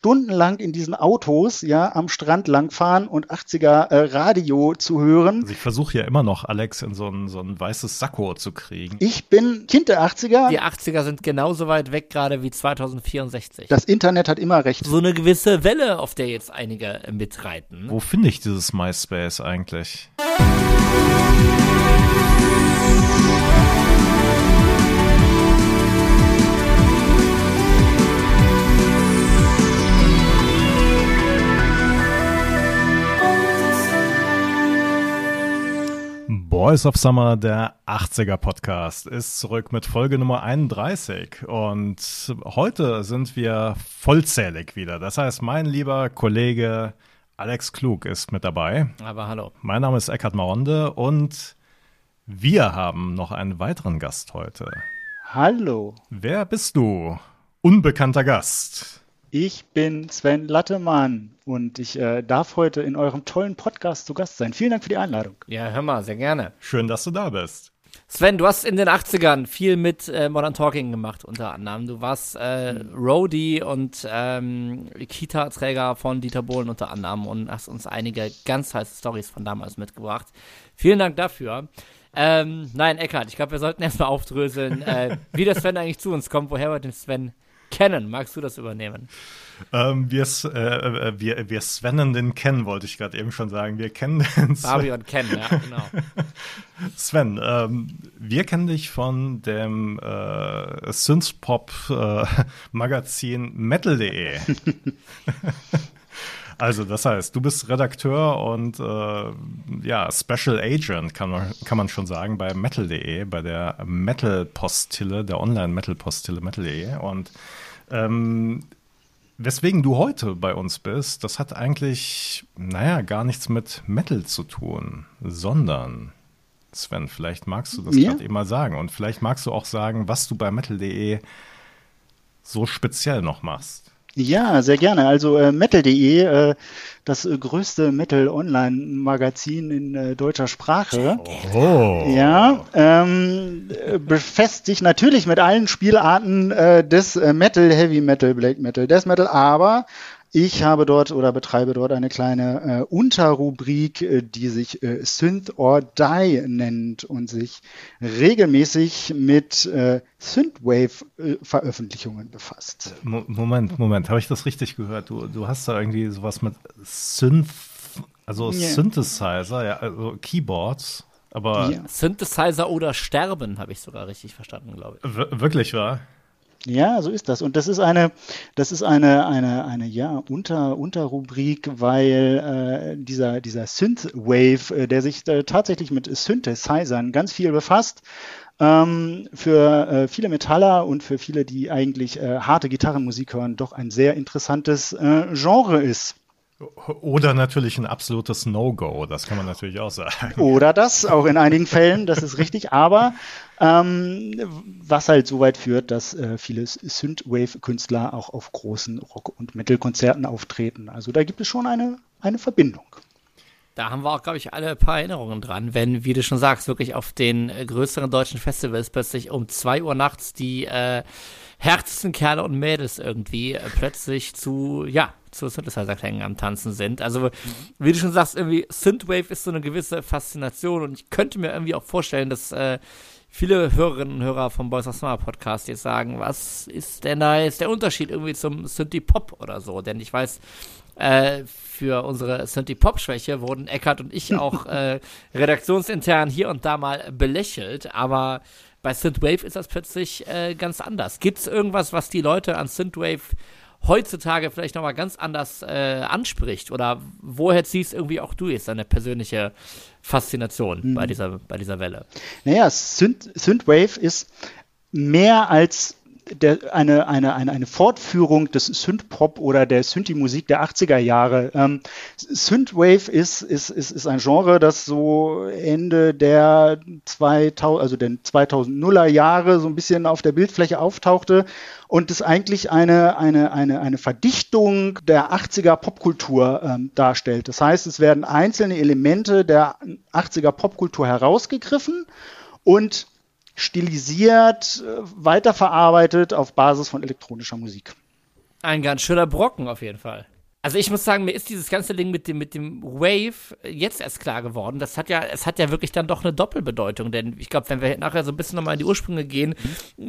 stundenlang in diesen Autos ja am Strand langfahren und 80er äh, Radio zu hören. Also ich versuche ja immer noch, Alex in so ein, so ein weißes Sakko zu kriegen. Ich bin Kind der 80er. Die 80er sind genauso weit weg gerade wie 2064. Das Internet hat immer recht. So eine gewisse Welle, auf der jetzt einige mitreiten. Wo finde ich dieses MySpace eigentlich? Boys of Summer, der 80er Podcast, ist zurück mit Folge Nummer 31. Und heute sind wir vollzählig wieder. Das heißt, mein lieber Kollege Alex Klug ist mit dabei. Aber hallo. Mein Name ist Eckhard Maronde und wir haben noch einen weiteren Gast heute. Hallo. Wer bist du? Unbekannter Gast. Ich bin Sven Lattemann und ich äh, darf heute in eurem tollen Podcast zu Gast sein. Vielen Dank für die Einladung. Ja, hör mal, sehr gerne. Schön, dass du da bist. Sven, du hast in den 80ern viel mit äh, Modern Talking gemacht, unter anderem. Du warst äh, Roadie und ähm, Kita-Träger von Dieter Bohlen unter anderem und hast uns einige ganz heiße Stories von damals mitgebracht. Vielen Dank dafür. Ähm, nein, Eckhard, ich glaube, wir sollten erstmal aufdröseln, äh, wie der Sven eigentlich zu uns kommt, woher wir den Sven kennen. Magst du das übernehmen? Ähm, wir, äh, äh, wir, wir Svennen den kennen, wollte ich gerade eben schon sagen. Wir kennen den Sven. Barbie und Ken, ja, genau. Sven, ähm, wir kennen dich von dem äh, Synthpop-Magazin äh, Metal.de. Also, das heißt, du bist Redakteur und äh, ja, Special Agent, kann man, kann man schon sagen, bei Metal.de, bei der Metal-Postille, der Online-Metal-Postille Metal.de. Und ähm, weswegen du heute bei uns bist, das hat eigentlich, naja, gar nichts mit Metal zu tun, sondern, Sven, vielleicht magst du das ja. gerade eben mal sagen. Und vielleicht magst du auch sagen, was du bei Metal.de so speziell noch machst. Ja, sehr gerne. Also äh, metal.de, äh, das äh, größte Metal-Online-Magazin in äh, deutscher Sprache. Oh. Ja, ähm, befasst sich natürlich mit allen Spielarten äh, des äh, Metal, Heavy Metal, Black Metal, Death Metal, aber ich habe dort oder betreibe dort eine kleine äh, Unterrubrik, äh, die sich äh, Synth or Die nennt und sich regelmäßig mit äh, Synthwave-Veröffentlichungen befasst. Moment, Moment, habe ich das richtig gehört? Du, du hast da irgendwie sowas mit Synth, also yeah. Synthesizer, ja, also Keyboards. Aber ja. Synthesizer oder Sterben, habe ich sogar richtig verstanden, glaube ich. wirklich wahr? Ja, so ist das. Und das ist eine, das ist eine, eine, eine ja, Unter, Unterrubrik, weil äh, dieser, dieser Synthwave, äh, der sich äh, tatsächlich mit Synthesizern ganz viel befasst, ähm, für äh, viele Metaller und für viele, die eigentlich äh, harte Gitarrenmusik hören, doch ein sehr interessantes äh, Genre ist. Oder natürlich ein absolutes No-Go, das kann man natürlich auch sagen. Oder das, auch in einigen Fällen, das ist richtig. Aber ähm, was halt so weit führt, dass äh, viele Synthwave-Künstler auch auf großen Rock- und Metal-Konzerten auftreten. Also da gibt es schon eine, eine Verbindung. Da haben wir auch, glaube ich, alle ein paar Erinnerungen dran, wenn, wie du schon sagst, wirklich auf den äh, größeren deutschen Festivals plötzlich um zwei Uhr nachts die äh, härtesten Kerle und Mädels irgendwie äh, plötzlich zu, ja, zu Synthesizer-Klängen am Tanzen sind. Also, wie du schon sagst, irgendwie Synthwave ist so eine gewisse Faszination und ich könnte mir irgendwie auch vorstellen, dass äh, viele Hörerinnen und Hörer vom Boys of Summer Podcast jetzt sagen, was ist denn da jetzt der Unterschied irgendwie zum Synthie-Pop oder so? Denn ich weiß, äh, für unsere Synthie-Pop-Schwäche wurden Eckart und ich auch äh, redaktionsintern hier und da mal belächelt, aber bei Synthwave ist das plötzlich äh, ganz anders. Gibt es irgendwas, was die Leute an Synthwave heutzutage vielleicht nochmal ganz anders äh, anspricht? Oder woher ziehst irgendwie auch du jetzt deine persönliche Faszination mhm. bei, dieser, bei dieser Welle? Naja, Synth, Synthwave ist mehr als der, eine, eine, eine, eine Fortführung des Synthpop oder der Synthi-Musik der 80er Jahre. Ähm, Synthwave ist, ist, ist, ist ein Genre, das so Ende der 2000, also den 2000er Jahre so ein bisschen auf der Bildfläche auftauchte und es eigentlich eine, eine, eine, eine Verdichtung der 80er Popkultur ähm, darstellt. Das heißt, es werden einzelne Elemente der 80er Popkultur herausgegriffen und stilisiert, äh, weiterverarbeitet auf Basis von elektronischer Musik. Ein ganz schöner Brocken auf jeden Fall. Also ich muss sagen, mir ist dieses ganze Ding mit dem, mit dem Wave jetzt erst klar geworden. Das hat ja, es hat ja wirklich dann doch eine Doppelbedeutung, denn ich glaube, wenn wir nachher so ein bisschen nochmal in die Ursprünge gehen,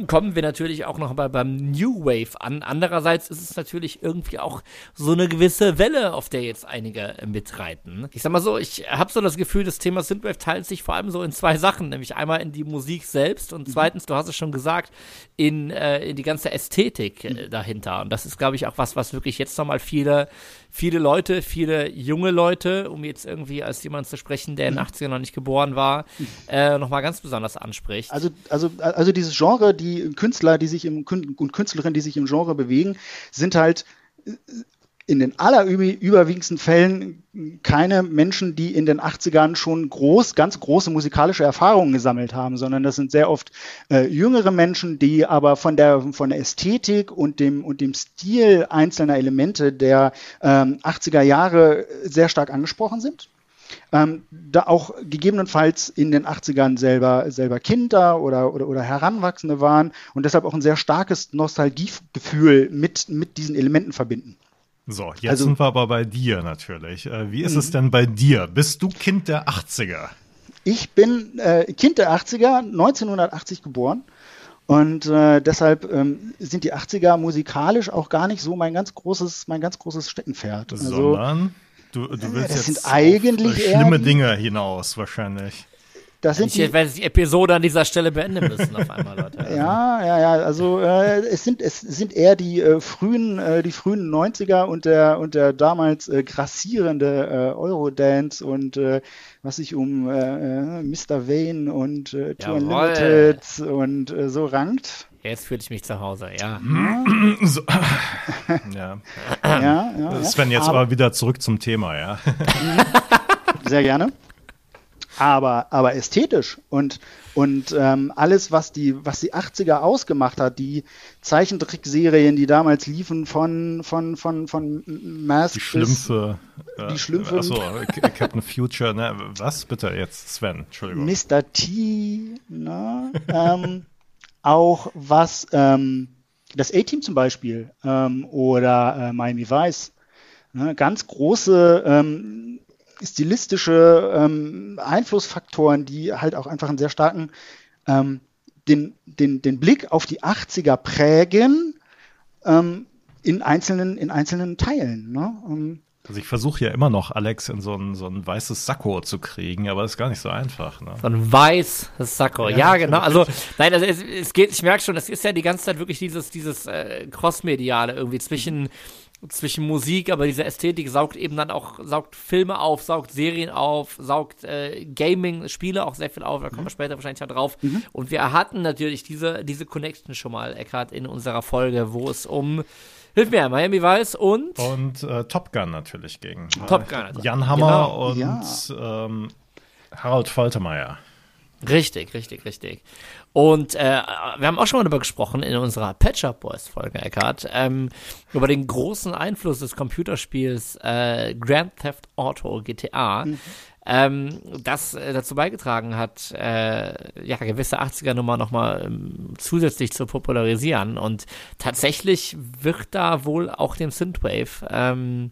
kommen wir natürlich auch noch mal beim New Wave an. Andererseits ist es natürlich irgendwie auch so eine gewisse Welle, auf der jetzt einige mitreiten. Ich sag mal so, ich habe so das Gefühl, das Thema Synthwave teilt sich vor allem so in zwei Sachen, nämlich einmal in die Musik selbst und zweitens, du hast es schon gesagt, in, äh, in die ganze Ästhetik äh, dahinter. Und das ist, glaube ich, auch was, was wirklich jetzt nochmal viele viele Leute, viele junge Leute, um jetzt irgendwie als jemand zu sprechen, der in den 80ern noch nicht geboren war, äh, nochmal ganz besonders anspricht. Also, also, also dieses Genre, die Künstler, die sich im und Künstlerinnen, die sich im Genre bewegen, sind halt in den allerüberwiegendsten Fällen keine Menschen, die in den 80ern schon groß, ganz große musikalische Erfahrungen gesammelt haben, sondern das sind sehr oft äh, jüngere Menschen, die aber von der, von der Ästhetik und dem, und dem Stil einzelner Elemente der ähm, 80er Jahre sehr stark angesprochen sind. Ähm, da auch gegebenenfalls in den 80ern selber, selber Kinder oder, oder, oder Heranwachsende waren und deshalb auch ein sehr starkes Nostalgiegefühl mit, mit diesen Elementen verbinden. So, jetzt also, sind wir aber bei dir natürlich. Äh, wie ist es denn bei dir? Bist du Kind der 80er? Ich bin äh, Kind der 80er, 1980 geboren. Und äh, deshalb ähm, sind die 80er musikalisch auch gar nicht so mein ganz großes, mein ganz großes Steckenpferd. Also, Sondern du, du willst das jetzt sind eigentlich schlimme Dinge hinaus wahrscheinlich. Das sind ich werde die Episode an dieser Stelle beenden müssen auf einmal, Leute. Ja, ja, ja. Also äh, es sind es sind eher die äh, frühen äh, die frühen 90er und der und der damals äh, grassierende äh, Eurodance und äh, was sich um äh, äh Mr. Vane und äh, Tour Unlimited und äh, so rankt. Jetzt fühle ich mich zu Hause, ja. so. ja. ja, ja Sven, jetzt aber, aber wieder zurück zum Thema, ja. Sehr gerne aber, aber ästhetisch und, und ähm, alles, was die, was die 80er ausgemacht hat, die Zeichentrickserien, die damals liefen von, von, von, von Mask Die Schlümpfe. Bis, die Schlümpfe. Achso, Captain Future, ne? Was bitte jetzt, Sven? Entschuldigung. Mr. T, ne? ähm, auch was, ähm, das A-Team zum Beispiel ähm, oder äh, Miami Vice. Ne? Ganz große ähm, stilistische ähm, Einflussfaktoren, die halt auch einfach einen sehr starken ähm, den, den, den Blick auf die 80er prägen ähm, in, einzelnen, in einzelnen Teilen. Ne? Ähm, also ich versuche ja immer noch, Alex in so ein, so ein weißes Sakko zu kriegen, aber das ist gar nicht so einfach. Ne? So ein weißes Sakko, ja, ja genau. Also nein, also es, es geht, ich merke schon, es ist ja die ganze Zeit wirklich dieses, dieses äh, Crossmediale irgendwie zwischen zwischen Musik, aber diese Ästhetik saugt eben dann auch, saugt Filme auf, saugt Serien auf, saugt äh, Gaming, Spiele auch sehr viel auf, da kommen wir mhm. später wahrscheinlich ja drauf. Mhm. Und wir hatten natürlich diese, diese Connection schon mal, Eckhart, in unserer Folge, wo es um Hilf mir, Miami Vice und. Und äh, Top Gun natürlich gegen. Top Gun. Also. Jan Hammer genau. und ja. ähm, Harald Faltermeier. Richtig, richtig, richtig. Und äh, wir haben auch schon mal darüber gesprochen in unserer Patch Up Boys Folge, Eckhart, ähm, über den großen Einfluss des Computerspiels äh, Grand Theft Auto GTA, mhm. ähm, das äh, dazu beigetragen hat, äh, ja, gewisse 80er-Nummer nochmal ähm, zusätzlich zu popularisieren. Und tatsächlich wird da wohl auch dem Synthwave ähm,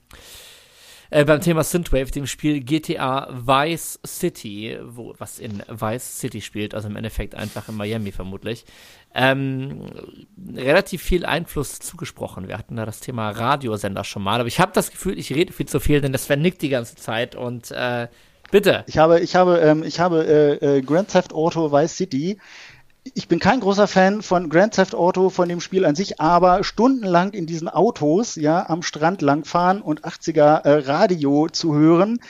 äh, beim Thema Synthwave, dem Spiel GTA Vice City, wo, was in Vice City spielt, also im Endeffekt einfach in Miami vermutlich, ähm, relativ viel Einfluss zugesprochen. Wir hatten da das Thema Radiosender schon mal, aber ich habe das Gefühl, ich rede viel zu viel, denn das vernickt die ganze Zeit und äh, bitte. Ich habe, ich habe, ähm, ich habe äh, äh, Grand Theft Auto Vice City ich bin kein großer Fan von Grand Theft Auto, von dem Spiel an sich, aber stundenlang in diesen Autos, ja, am Strand langfahren und 80er äh, Radio zu hören,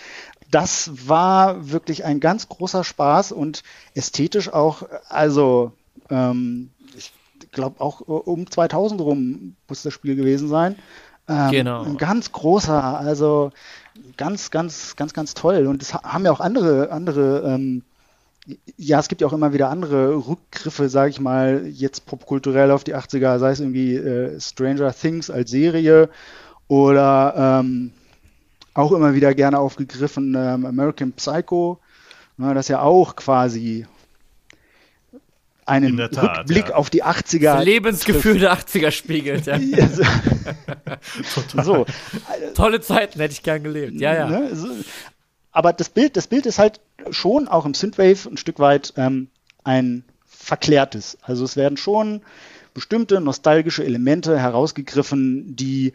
das war wirklich ein ganz großer Spaß und ästhetisch auch, also, ähm, ich glaube auch um 2000 rum muss das Spiel gewesen sein. Ähm, genau. Ein ganz großer, also ganz, ganz, ganz, ganz toll. Und das haben ja auch andere, andere ähm, ja, es gibt ja auch immer wieder andere Rückgriffe, sage ich mal, jetzt popkulturell auf die 80er, sei es irgendwie äh, Stranger Things als Serie oder ähm, auch immer wieder gerne aufgegriffen ähm, American Psycho, ne, das ja auch quasi einen Rückblick ja. auf die 80er. Das Lebensgefühl der 80er spiegelt. Ja. so. so. Tolle Zeiten hätte ich gern gelebt. Ja, ja. Ne? Aber das Bild, das Bild ist halt schon auch im Synthwave ein Stück weit ähm, ein verklärtes. Also es werden schon bestimmte nostalgische Elemente herausgegriffen, die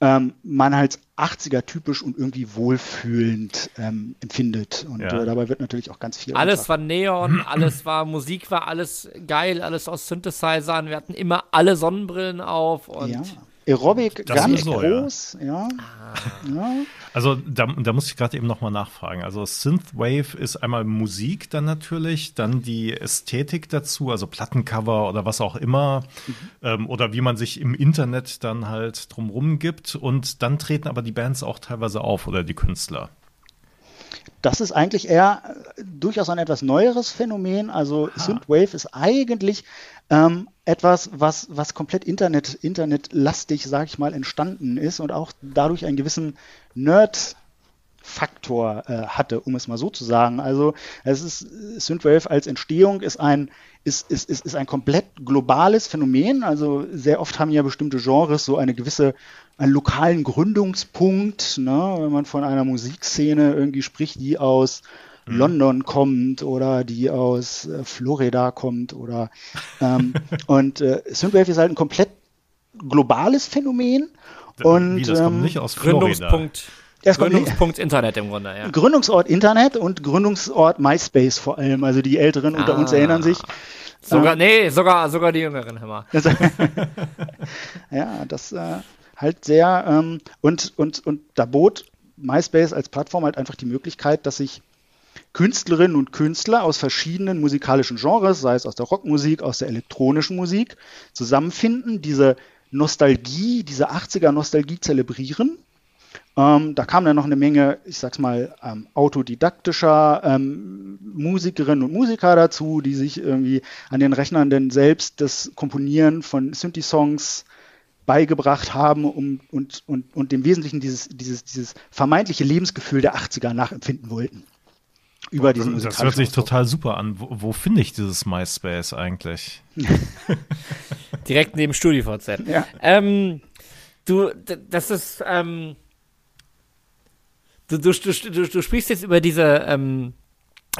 ähm, man halt 80er typisch und irgendwie wohlfühlend ähm, empfindet. Und ja. äh, dabei wird natürlich auch ganz viel. Alles einfach. war Neon, alles war Musik, war alles geil, alles aus Synthesizern. Wir hatten immer alle Sonnenbrillen auf und. Ja. Aerobic das ganz so, groß, ja. ja. Ah. ja. Also da, da muss ich gerade eben nochmal nachfragen. Also Synthwave ist einmal Musik dann natürlich, dann die Ästhetik dazu, also Plattencover oder was auch immer, mhm. ähm, oder wie man sich im Internet dann halt drumrum gibt. Und dann treten aber die Bands auch teilweise auf oder die Künstler. Das ist eigentlich eher äh, durchaus ein etwas neueres Phänomen. Also Aha. Synthwave ist eigentlich ähm, etwas, was, was komplett Internet, internetlastig, sage ich mal, entstanden ist und auch dadurch einen gewissen Nerd Faktor äh, hatte, um es mal so zu sagen. Also es ist Synthwave als Entstehung ist ein ist, ist, ist, ist ein komplett globales Phänomen. Also sehr oft haben ja bestimmte Genres so eine gewisse einen lokalen Gründungspunkt, ne? wenn man von einer Musikszene irgendwie spricht, die aus mhm. London kommt oder die aus äh, Florida kommt oder ähm, und äh, Synthwave ist halt ein komplett globales Phänomen. Und, Wie, das ähm, kommt nicht aus Florida. Gründungspunkt. Das Gründungspunkt Internet im Grunde, ja. Gründungsort Internet und Gründungsort MySpace vor allem. Also die Älteren ah. unter uns ah. erinnern sich. Sogar, ähm, nee, sogar, sogar die Jüngeren, mal. ja, das äh, halt sehr, ähm, und, und, und da bot MySpace als Plattform halt einfach die Möglichkeit, dass sich Künstlerinnen und Künstler aus verschiedenen musikalischen Genres, sei es aus der Rockmusik, aus der elektronischen Musik, zusammenfinden, diese Nostalgie, diese 80er Nostalgie zelebrieren ähm, da kam dann noch eine Menge, ich sag's mal, ähm, autodidaktischer ähm, Musikerinnen und Musiker dazu, die sich irgendwie an den Rechnern denn selbst das Komponieren von Synthi-Songs beigebracht haben um, und, und, und dem Wesentlichen dieses, dieses, dieses vermeintliche Lebensgefühl der 80er nachempfinden wollten. Über diesen Das hört sich Ausdruck. total super an. Wo, wo finde ich dieses MySpace eigentlich? Direkt neben StudiVZ. Ja. Ähm, du, das ist, ähm, du, du, du, du sprichst jetzt über diese, ähm,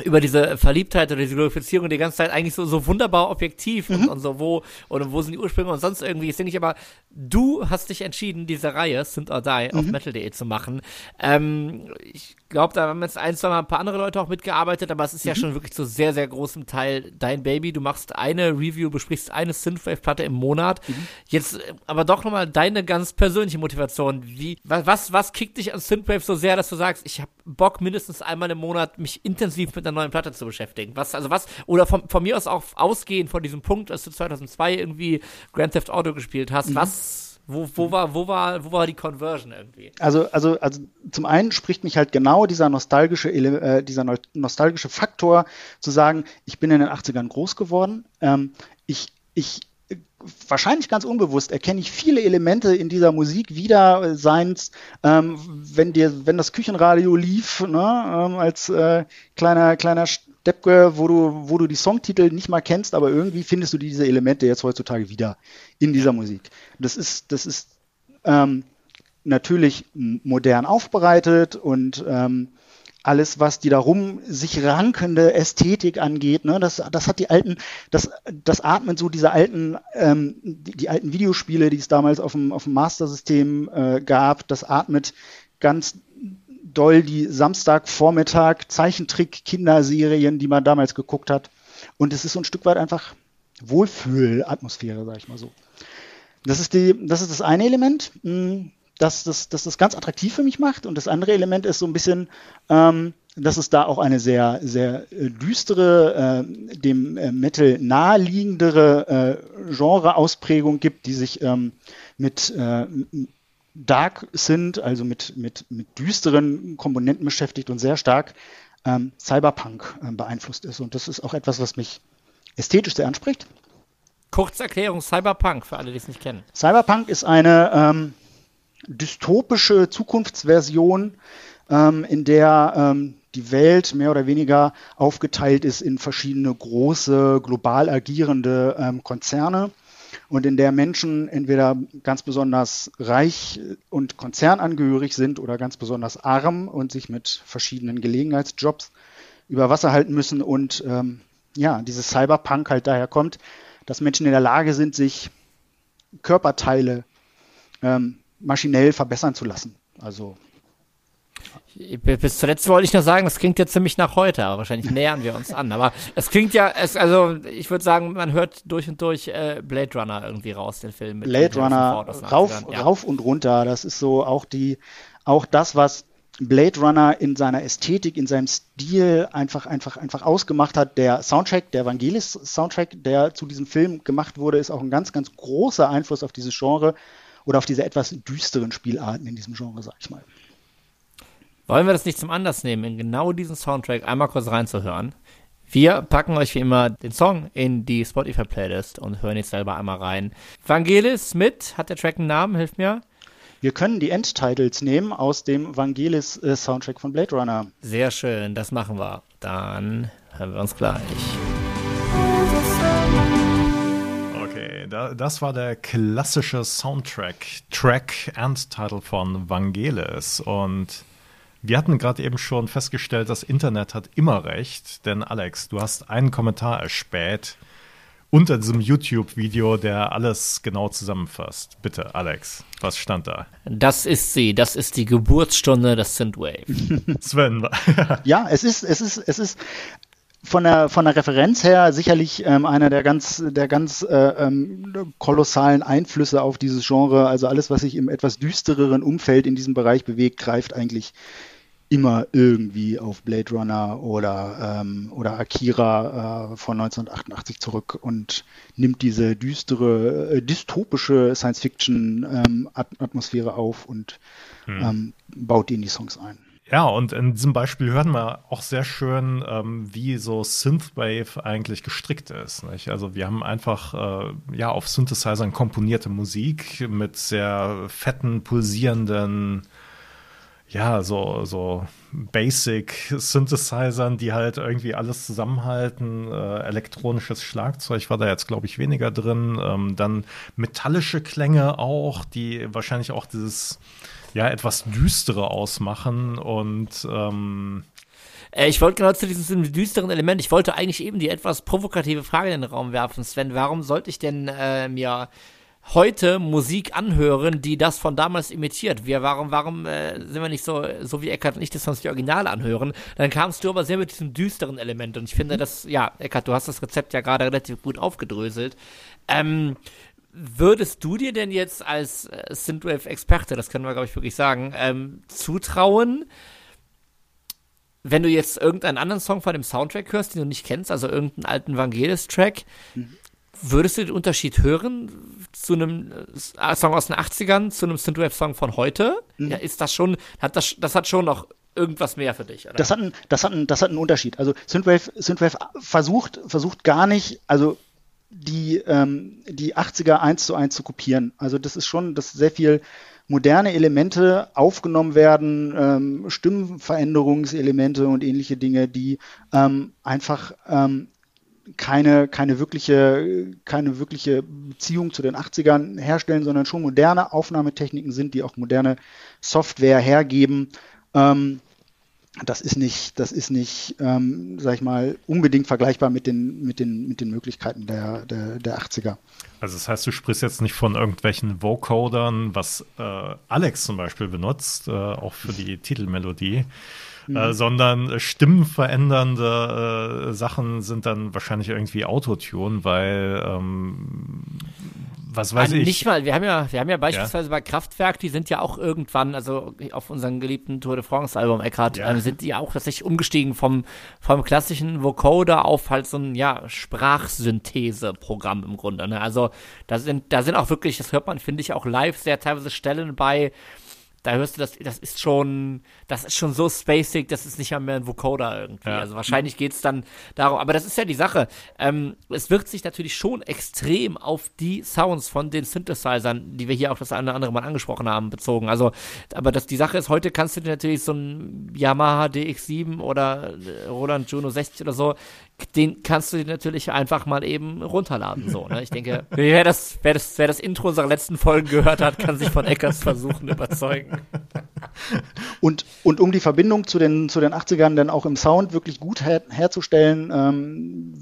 über diese Verliebtheit oder diese Glorifizierung die ganze Zeit eigentlich so, so wunderbar objektiv mhm. und, und, so, wo, oder wo sind die Ursprünge und sonst irgendwie. Jetzt denke ich aber, du hast dich entschieden, diese Reihe, Synth or Die, mhm. auf metal.de zu machen. Ähm, ich glaube, da haben jetzt ein, zwei Mal ein paar andere Leute auch mitgearbeitet, aber es ist mhm. ja schon wirklich zu sehr, sehr großem Teil dein Baby. Du machst eine Review, besprichst eine Synthwave-Platte im Monat. Mhm. Jetzt äh, aber doch nochmal deine ganz persönliche Motivation. Wie, was, was kickt dich an Synthwave so sehr, dass du sagst, ich habe Bock, mindestens einmal im Monat mich intensiv mit einer neuen Platte zu beschäftigen? Was, also was, oder von, von mir aus auch ausgehend von diesem Punkt, dass du 2002 irgendwie Grand Theft Auto gespielt hast, mhm. was wo, wo, war, wo, war, wo war die Conversion irgendwie? Also, also, also zum einen spricht mich halt genau dieser nostalgische, äh, dieser nostalgische Faktor zu sagen, ich bin in den 80ern groß geworden. Ähm, ich, ich wahrscheinlich ganz unbewusst erkenne ich viele Elemente in dieser Musik wieder, seins, ähm, wenn dir, wenn das Küchenradio lief, ne, ähm, als äh, kleiner, kleiner Deppke, wo du, wo du die Songtitel nicht mal kennst, aber irgendwie findest du diese Elemente jetzt heutzutage wieder in dieser Musik. Das ist, das ist ähm, natürlich modern aufbereitet und ähm, alles, was die darum sich rankende Ästhetik angeht, ne, das, das hat die alten, das, das atmet so diese alten, ähm, die, die alten Videospiele, die es damals auf dem, auf dem Master-System äh, gab, das atmet ganz doll die Samstagvormittag Zeichentrick-Kinderserien, die man damals geguckt hat. Und es ist so ein Stück weit einfach Wohlfühlatmosphäre, sag ich mal so. Das ist, die, das ist das eine Element, hm, das, das, das das ganz attraktiv für mich macht. Und das andere Element ist so ein bisschen, ähm, dass es da auch eine sehr, sehr äh, düstere, äh, dem äh, Metal naheliegendere äh, Genre-Ausprägung gibt, die sich ähm, mit, äh, dark sind, also mit, mit, mit düsteren Komponenten beschäftigt und sehr stark ähm, Cyberpunk äh, beeinflusst ist. Und das ist auch etwas, was mich ästhetisch sehr anspricht. Kurzerklärung Cyberpunk, für alle, die es nicht kennen. Cyberpunk ist eine ähm, dystopische Zukunftsversion, ähm, in der ähm, die Welt mehr oder weniger aufgeteilt ist in verschiedene große, global agierende ähm, Konzerne und in der Menschen entweder ganz besonders reich und konzernangehörig sind oder ganz besonders arm und sich mit verschiedenen Gelegenheitsjobs über Wasser halten müssen und ähm, ja, dieses Cyberpunk halt daher kommt, dass Menschen in der Lage sind, sich Körperteile ähm, maschinell verbessern zu lassen. Also bis zuletzt wollte ich nur sagen, das klingt ja ziemlich nach heute, aber wahrscheinlich nähern wir uns an. Aber es klingt ja, es, also ich würde sagen, man hört durch und durch äh, Blade Runner irgendwie raus, den Film. Mit Blade Runner rauf, ja. rauf und runter. Das ist so auch die, auch das, was Blade Runner in seiner Ästhetik, in seinem Stil einfach, einfach, einfach ausgemacht hat. Der Soundtrack, der Vangelis-Soundtrack, der zu diesem Film gemacht wurde, ist auch ein ganz, ganz großer Einfluss auf dieses Genre oder auf diese etwas düsteren Spielarten in diesem Genre, sag ich mal. Wollen wir das nicht zum Anlass nehmen, in genau diesen Soundtrack einmal kurz reinzuhören? Wir packen euch wie immer den Song in die Spotify-Playlist und hören jetzt selber einmal rein. Vangelis mit, hat der Track einen Namen, hilft mir? Wir können die Endtitles nehmen aus dem Vangelis-Soundtrack äh, von Blade Runner. Sehr schön, das machen wir. Dann hören wir uns gleich. Okay, da, das war der klassische Soundtrack, Track and Title von Vangelis. Und wir hatten gerade eben schon festgestellt, das Internet hat immer recht, denn Alex, du hast einen Kommentar erspäht unter diesem YouTube-Video, der alles genau zusammenfasst. Bitte, Alex, was stand da? Das ist sie, das ist die Geburtsstunde des Synthwave. Sven. ja, es ist, es ist, es ist von der, von der Referenz her sicherlich ähm, einer der ganz, der ganz äh, ähm, kolossalen Einflüsse auf dieses Genre. Also alles, was sich im etwas düstereren Umfeld in diesem Bereich bewegt, greift eigentlich immer irgendwie auf Blade Runner oder, ähm, oder Akira äh, von 1988 zurück und nimmt diese düstere, äh, dystopische Science-Fiction-Atmosphäre ähm, auf und hm. ähm, baut die in die Songs ein. Ja, und in diesem Beispiel hören wir auch sehr schön, ähm, wie so Synthwave eigentlich gestrickt ist. Nicht? Also wir haben einfach äh, ja auf Synthesizern komponierte Musik mit sehr fetten, pulsierenden ja, so, so Basic Synthesizern, die halt irgendwie alles zusammenhalten. Äh, elektronisches Schlagzeug war da jetzt, glaube ich, weniger drin. Ähm, dann metallische Klänge auch, die wahrscheinlich auch dieses, ja, etwas düstere ausmachen und, ähm, äh, ich wollte genau zu diesem düsteren Element, ich wollte eigentlich eben die etwas provokative Frage in den Raum werfen, Sven, warum sollte ich denn äh, mir heute Musik anhören, die das von damals imitiert. Wir, warum, warum äh, sind wir nicht so, so wie Eckart und ich das uns die Originale anhören? Dann kamst du aber sehr mit diesem düsteren Element. Und ich finde, mhm. das, ja, Eckart, du hast das Rezept ja gerade relativ gut aufgedröselt. Ähm, würdest du dir denn jetzt als äh, Synthwave-Experte, das können wir, glaube ich, wirklich sagen, ähm, zutrauen, wenn du jetzt irgendeinen anderen Song von dem Soundtrack hörst, den du nicht kennst, also irgendeinen alten Vangelis-Track, mhm. Würdest du den Unterschied hören zu einem äh, Song aus den 80ern zu einem Synthwave-Song von heute? Mhm. Ja, ist das schon, hat das, das hat schon noch irgendwas mehr für dich, oder? Das hat, einen, das hat, einen, das hat einen Unterschied. Also Synthwave, Synthwave versucht, versucht gar nicht, also die, ähm, die 80er eins zu eins zu kopieren. Also das ist schon, dass sehr viel moderne Elemente aufgenommen werden, ähm, Stimmenveränderungselemente und ähnliche Dinge, die ähm, einfach ähm, keine, keine, wirkliche, keine wirkliche Beziehung zu den 80ern herstellen, sondern schon moderne Aufnahmetechniken sind, die auch moderne Software hergeben. Ähm, das ist nicht, das ist nicht, ähm, sag ich mal, unbedingt vergleichbar mit den, mit den, mit den Möglichkeiten der, der, der 80er. Also das heißt, du sprichst jetzt nicht von irgendwelchen Vocodern, was äh, Alex zum Beispiel benutzt, äh, auch für die Titelmelodie, mhm. äh, sondern stimmenverändernde äh, Sachen sind dann wahrscheinlich irgendwie Autotune, weil ähm, was weiß Nein, ich. Nicht mal, wir haben ja, wir haben ja beispielsweise ja. bei Kraftwerk, die sind ja auch irgendwann, also auf unserem geliebten Tour de France Album, Eckhart, ja. ähm, sind die auch tatsächlich umgestiegen vom, vom klassischen Vocoder auf halt so ein, ja, Sprachsynthese-Programm im Grunde, ne? Also, da sind, da sind auch wirklich, das hört man, finde ich, auch live sehr teilweise Stellen bei, da hörst du das, das ist schon, das ist schon so spacig, das ist nicht mehr ein Vocoder irgendwie. Ja. Also wahrscheinlich geht es dann darum, aber das ist ja die Sache. Ähm, es wirkt sich natürlich schon extrem auf die Sounds von den Synthesizern, die wir hier auch das eine oder andere Mal angesprochen haben, bezogen. Also, aber das, die Sache ist, heute kannst du dir natürlich so ein Yamaha DX7 oder Roland Juno 60 oder so den kannst du dir natürlich einfach mal eben runterladen. So, ne? Ich denke, wer das, wer, das, wer das Intro unserer letzten Folgen gehört hat, kann sich von Eckers versuchen überzeugen. Und, und um die Verbindung zu den, zu den 80ern dann auch im Sound wirklich gut her herzustellen, ähm,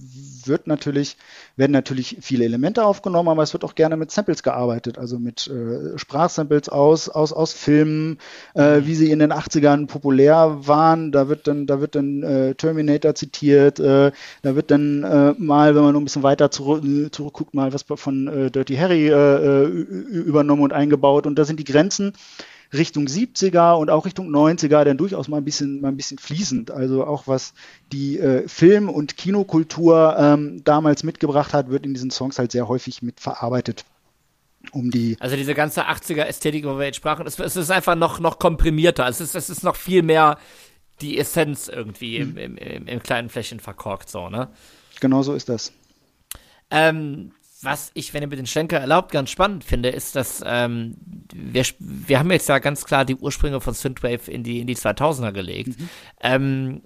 wird natürlich, werden natürlich viele Elemente aufgenommen, aber es wird auch gerne mit Samples gearbeitet, also mit äh, Sprachsamples aus, aus, aus Filmen, äh, wie sie in den 80ern populär waren. Da wird dann, da wird dann äh, Terminator zitiert, äh, da wird dann äh, mal, wenn man noch ein bisschen weiter zurück, zurückguckt, mal was von äh, Dirty Harry äh, übernommen und eingebaut. Und da sind die Grenzen Richtung 70er und auch Richtung 90er dann durchaus mal ein bisschen, mal ein bisschen fließend. Also auch was die äh, Film- und Kinokultur ähm, damals mitgebracht hat, wird in diesen Songs halt sehr häufig mit verarbeitet. Um die also diese ganze 80er Ästhetik, wo wir jetzt sprachen, es, es ist einfach noch, noch komprimierter. Es ist, es ist noch viel mehr die Essenz irgendwie mhm. im, im, im, kleinen Fläschchen verkorkt, so, ne? Genau so ist das. Ähm, was ich, wenn ihr mit den Schenker erlaubt, ganz spannend finde, ist, dass ähm, wir, wir haben jetzt ja ganz klar die Ursprünge von Synthwave in die, in die 2000er gelegt. Mhm. Ähm,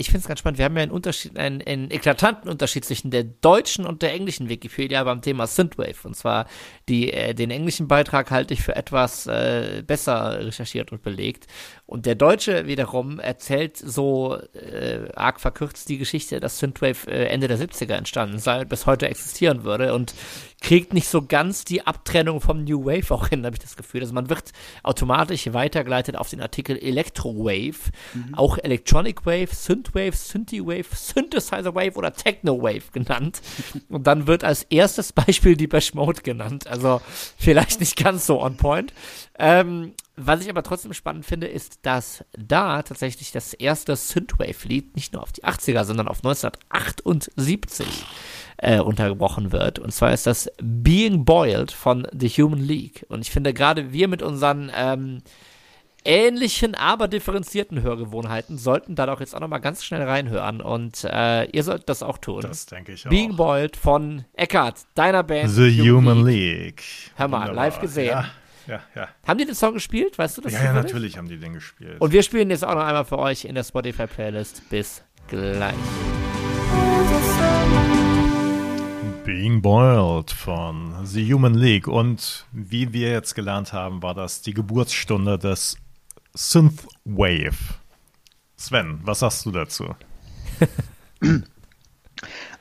ich finde es ganz spannend. Wir haben ja einen Unterschied, einen, einen, eklatanten Unterschied zwischen der deutschen und der englischen Wikipedia beim Thema Synthwave. Und zwar die, äh, den englischen Beitrag halte ich für etwas äh, besser recherchiert und belegt. Und der Deutsche wiederum erzählt so äh, arg verkürzt die Geschichte, dass Synthwave äh, Ende der 70er entstanden sei und bis heute existieren würde und kriegt nicht so ganz die Abtrennung vom New Wave auch hin, habe ich das Gefühl. Also man wird automatisch weitergeleitet auf den Artikel Electro-Wave, mhm. auch Electronic Wave, Synthwave, Synthi-Wave, Synthesizer Wave oder Techno-Wave genannt. Und dann wird als erstes Beispiel die Mode genannt. Also vielleicht nicht ganz so on point. Ähm, was ich aber trotzdem spannend finde, ist, dass da tatsächlich das erste Synthwave-Lied nicht nur auf die 80er, sondern auf 1978 äh, untergebrochen wird. Und zwar ist das Being Boiled von The Human League. Und ich finde gerade wir mit unseren ähm, ähnlichen, aber differenzierten Hörgewohnheiten sollten da doch jetzt auch nochmal ganz schnell reinhören. Und äh, ihr solltet das auch tun. Das denke ich auch. Being Boiled von Eckart, deiner Band. The Human, Human League. League. Hör mal, Wunderbar. live gesehen. Ja ja, ja. Haben die den Song gespielt? Weißt du das? Ja, ja, natürlich haben die den gespielt. Und wir spielen jetzt auch noch einmal für euch in der Spotify-Playlist. Bis gleich. Being Boiled von The Human League. Und wie wir jetzt gelernt haben, war das die Geburtsstunde des Synthwave. Sven, was sagst du dazu?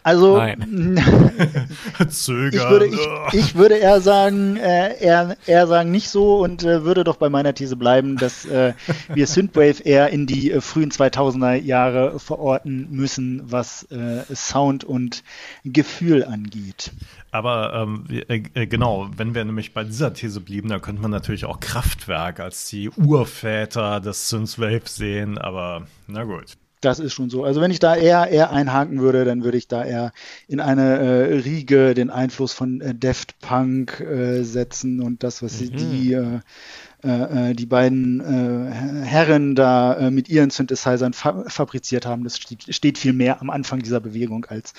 Also Zögern. Ich würde, ich, ich würde eher sagen, äh, eher, eher sagen nicht so und äh, würde doch bei meiner These bleiben, dass äh, wir Synthwave eher in die äh, frühen 2000er Jahre verorten müssen, was äh, Sound und Gefühl angeht. Aber ähm, äh, genau, wenn wir nämlich bei dieser These blieben, dann könnte man natürlich auch Kraftwerk als die Urväter des Synthwave sehen, aber na gut das ist schon so. Also wenn ich da eher, eher einhaken würde, dann würde ich da eher in eine äh, Riege den Einfluss von äh, Deft Punk äh, setzen und das, was mhm. die, äh, äh, die beiden äh, Herren da mit ihren Synthesizern fa fabriziert haben, das steht, steht, viel mehr am Anfang dieser Bewegung, als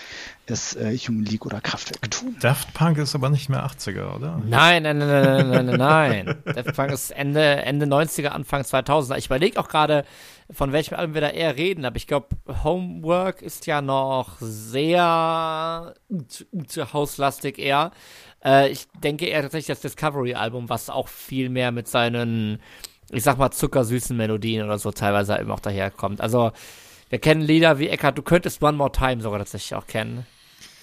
es Human League oder Kraftwerk tun. Daft Punk ist aber nicht mehr 80er, oder? Nein, nein, nein, nein, nein, nein, nein. Daft Punk ist Ende, Ende 90er, Anfang 2000er. Ich überlege auch gerade, von welchem Album wir da eher reden, aber ich glaube, Homework ist ja noch sehr hauslastig eher. Äh, ich denke eher tatsächlich das Discovery-Album, was auch viel mehr mit seinen, ich sag mal, zuckersüßen Melodien oder so teilweise eben auch daherkommt. Also, wir kennen Lieder wie Eckart, du könntest One More Time sogar tatsächlich auch kennen.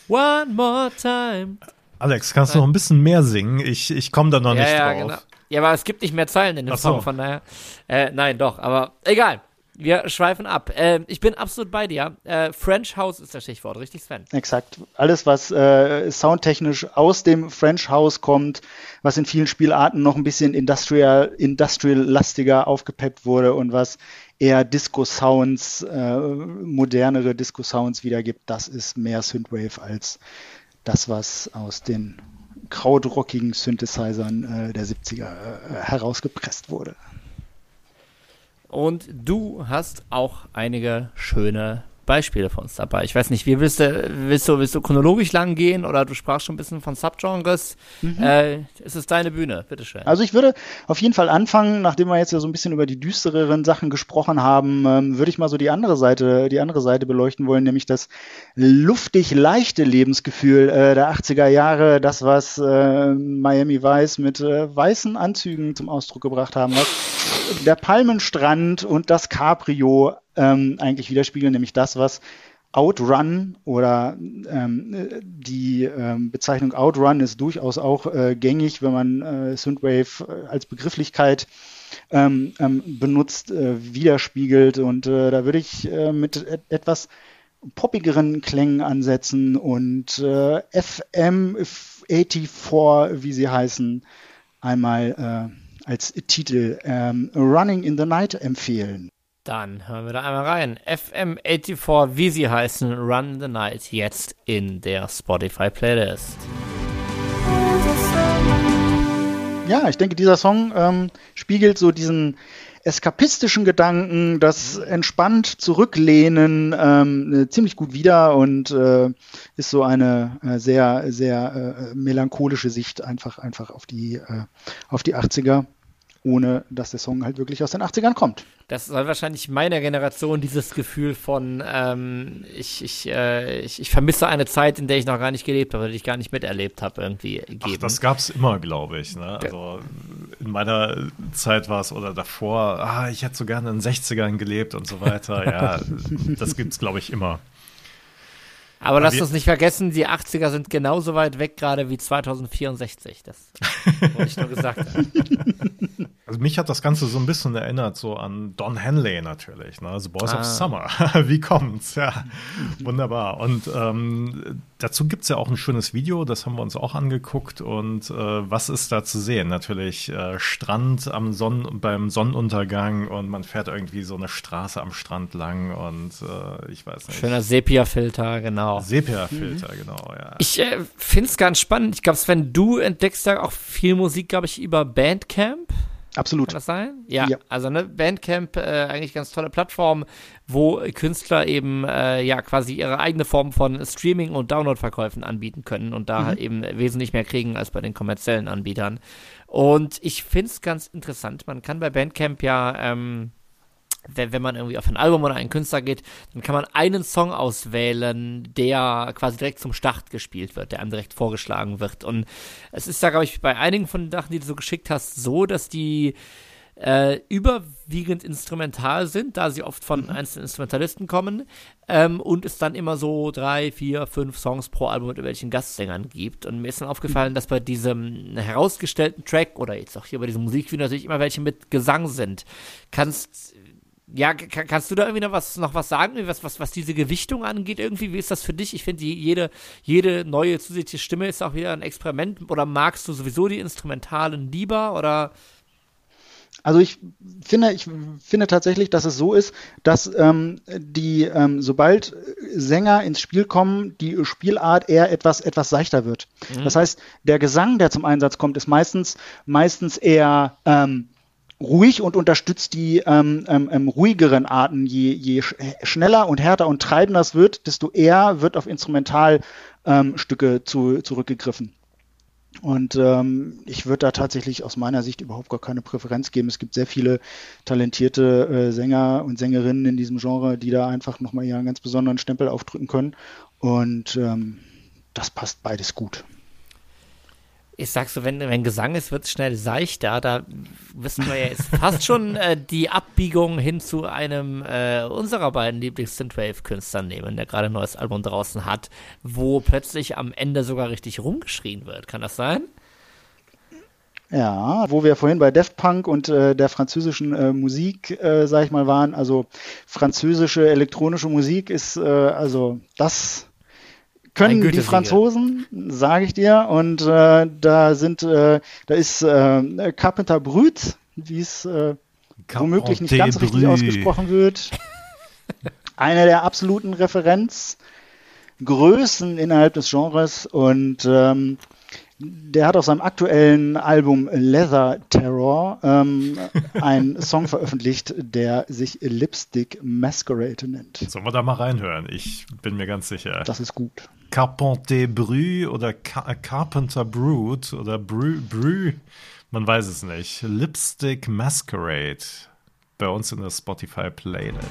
One More Time. Alex, kannst du noch ein bisschen mehr singen? Ich, ich komme da noch ja, nicht ja, drauf. Genau. Ja, aber es gibt nicht mehr Zeilen in dem so. Song, von daher. Äh, nein, doch, aber egal. Wir schweifen ab. Äh, ich bin absolut bei dir. Äh, French House ist das Stichwort, richtig, Sven? Exakt. Alles, was äh, soundtechnisch aus dem French House kommt, was in vielen Spielarten noch ein bisschen industrial, industrial-lastiger aufgepeppt wurde und was eher Disco-Sounds, äh, modernere Disco-Sounds wiedergibt, das ist mehr Synthwave als das, was aus den krautrockigen Synthesizern äh, der 70er äh, herausgepresst wurde. Und du hast auch einige schöne Beispiele von uns dabei. Ich weiß nicht, wie willst du, willst du, willst du chronologisch lang gehen oder du sprachst schon ein bisschen von Subgenres? Mhm. Äh, es ist deine Bühne, bitteschön. Also ich würde auf jeden Fall anfangen, nachdem wir jetzt ja so ein bisschen über die düstereren Sachen gesprochen haben, ähm, würde ich mal so die andere Seite, die andere Seite beleuchten wollen, nämlich das luftig leichte Lebensgefühl äh, der 80er Jahre, das was äh, Miami Vice mit äh, weißen Anzügen zum Ausdruck gebracht haben, was der Palmenstrand und das Cabrio ähm, eigentlich widerspiegeln, nämlich das, was Outrun oder ähm, die ähm, Bezeichnung Outrun ist durchaus auch äh, gängig, wenn man äh, Synthwave äh, als Begrifflichkeit ähm, ähm, benutzt, äh, widerspiegelt. Und äh, da würde ich äh, mit et etwas poppigeren Klängen ansetzen und äh, FM84, wie sie heißen, einmal äh, als Titel ähm, Running in the Night empfehlen. Dann hören wir da einmal rein. FM84, wie sie heißen, Run the Night, jetzt in der Spotify Playlist. Ja, ich denke, dieser Song ähm, spiegelt so diesen eskapistischen Gedanken, das entspannt zurücklehnen ähm, ziemlich gut wider und äh, ist so eine äh, sehr, sehr äh, melancholische Sicht einfach, einfach auf die, äh, auf die 80er ohne dass der Song halt wirklich aus den 80ern kommt. Das soll wahrscheinlich meiner Generation dieses Gefühl von, ähm, ich, ich, äh, ich, ich, vermisse eine Zeit, in der ich noch gar nicht gelebt habe, die ich gar nicht miterlebt habe, irgendwie geben. Ach, das gab es immer, glaube ich. Ne? Also in meiner Zeit war es oder davor, ah, ich hätte so gerne in den 60ern gelebt und so weiter. Ja, das gibt es, glaube ich, immer. Aber lass uns nicht vergessen, die 80er sind genauso weit weg gerade wie 2064. Das wollte ich nur gesagt haben. Also mich hat das Ganze so ein bisschen erinnert, so an Don Henley natürlich, ne? also Boys ah. of Summer. wie kommt's? Ja, wunderbar. Und ähm, dazu gibt's ja auch ein schönes Video, das haben wir uns auch angeguckt. Und äh, was ist da zu sehen? Natürlich äh, Strand am Sonnen beim Sonnenuntergang und man fährt irgendwie so eine Straße am Strand lang und äh, ich weiß nicht. Schöner Sepia-Filter, genau. Sepia-Filter, mhm. genau, ja. Ich äh, finde es ganz spannend. Ich glaube, Sven, du entdeckst ja auch viel Musik, glaube ich, über Bandcamp. Absolut. Kann das sein? Ja, ja. also ne, Bandcamp, äh, eigentlich ganz tolle Plattform, wo Künstler eben äh, ja quasi ihre eigene Form von Streaming- und Download-Verkäufen anbieten können und da mhm. halt eben wesentlich mehr kriegen als bei den kommerziellen Anbietern. Und ich finde es ganz interessant. Man kann bei Bandcamp ja ähm, wenn, wenn man irgendwie auf ein Album oder einen Künstler geht, dann kann man einen Song auswählen, der quasi direkt zum Start gespielt wird, der einem direkt vorgeschlagen wird. Und es ist da, glaube ich, bei einigen von den Sachen, die du so geschickt hast, so, dass die äh, überwiegend instrumental sind, da sie oft von mhm. einzelnen Instrumentalisten kommen ähm, und es dann immer so drei, vier, fünf Songs pro Album mit welchen Gastsängern gibt. Und mir ist dann aufgefallen, mhm. dass bei diesem herausgestellten Track oder jetzt auch hier bei diesem Musikvideo natürlich immer welche mit Gesang sind. Kannst ja, kannst du da irgendwie noch was, noch was sagen, was, was, was diese Gewichtung angeht irgendwie? Wie ist das für dich? Ich finde, jede, jede neue zusätzliche Stimme ist auch wieder ein Experiment. Oder magst du sowieso die Instrumentalen lieber? Oder also ich finde, ich finde tatsächlich, dass es so ist, dass ähm, die, ähm, sobald Sänger ins Spiel kommen, die Spielart eher etwas, etwas seichter wird. Mhm. Das heißt, der Gesang, der zum Einsatz kommt, ist meistens, meistens eher ähm, ruhig und unterstützt die ähm, ähm, ähm, ruhigeren Arten. Je, je schneller und härter und treibender es wird, desto eher wird auf Instrumentalstücke ähm, zu, zurückgegriffen. Und ähm, ich würde da tatsächlich aus meiner Sicht überhaupt gar keine Präferenz geben. Es gibt sehr viele talentierte äh, Sänger und Sängerinnen in diesem Genre, die da einfach nochmal ihren ganz besonderen Stempel aufdrücken können. Und ähm, das passt beides gut ich sag so, wenn, wenn Gesang ist, wird es schnell seichter. Da wissen wir ja jetzt fast schon äh, die Abbiegung hin zu einem äh, unserer beiden Lieblings-Synthwave-Künstler nehmen, der gerade ein neues Album draußen hat, wo plötzlich am Ende sogar richtig rumgeschrien wird. Kann das sein? Ja, wo wir vorhin bei Deft Punk und äh, der französischen äh, Musik, äh, sag ich mal, waren. Also französische elektronische Musik ist äh, also das können die Franzosen, sage ich dir. Und äh, da sind, äh, da ist äh, Carpenter Brüt, wie es äh, womöglich nicht ganz Brü. richtig ausgesprochen wird. Eine der absoluten Referenzgrößen innerhalb des Genres und ähm, der hat auf seinem aktuellen Album Leather Terror ähm, einen Song veröffentlicht, der sich Lipstick Masquerade nennt. Sollen wir da mal reinhören? Ich bin mir ganz sicher. Das ist gut. Carpenter Brü oder Car Carpenter Brood oder Brü, Brü, man weiß es nicht. Lipstick Masquerade bei uns in der Spotify Playlist.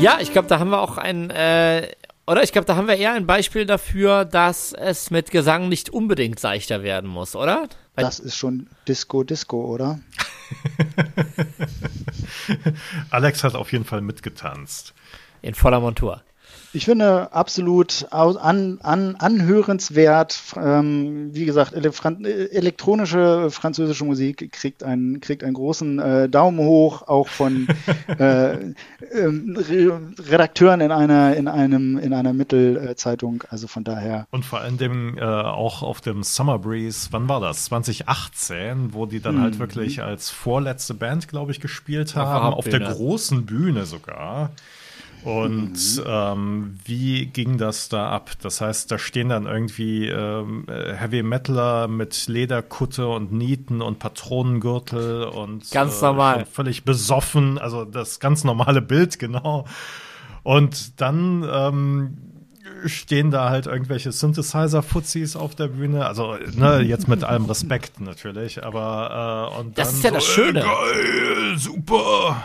Ja, ich glaube, da haben wir auch ein äh, oder ich glaube, da haben wir eher ein Beispiel dafür, dass es mit Gesang nicht unbedingt leichter werden muss, oder? Weil das ist schon Disco Disco, oder? Alex hat auf jeden Fall mitgetanzt. In voller Montur. Ich finde absolut an, an, anhörenswert. Ähm, wie gesagt, elektronische französische Musik kriegt einen, kriegt einen großen äh, Daumen hoch, auch von äh, äh, Redakteuren in einer, in einem, in einer Mittelzeitung. Also von daher. Und vor allem äh, auch auf dem Summer Breeze, wann war das? 2018, wo die dann mhm. halt wirklich als vorletzte Band, glaube ich, gespielt haben, auf der großen Bühne sogar. Und mhm. ähm, wie ging das da ab? Das heißt, da stehen dann irgendwie ähm, Heavy Metaler mit Lederkutte und Nieten und Patronengürtel und ganz normal. Äh, völlig besoffen, also das ganz normale Bild, genau. Und dann ähm, stehen da halt irgendwelche Synthesizer-Fuzis auf der Bühne. Also, ne, jetzt mit allem Respekt natürlich, aber äh, und Das ist ja das Schöne. Geil, super.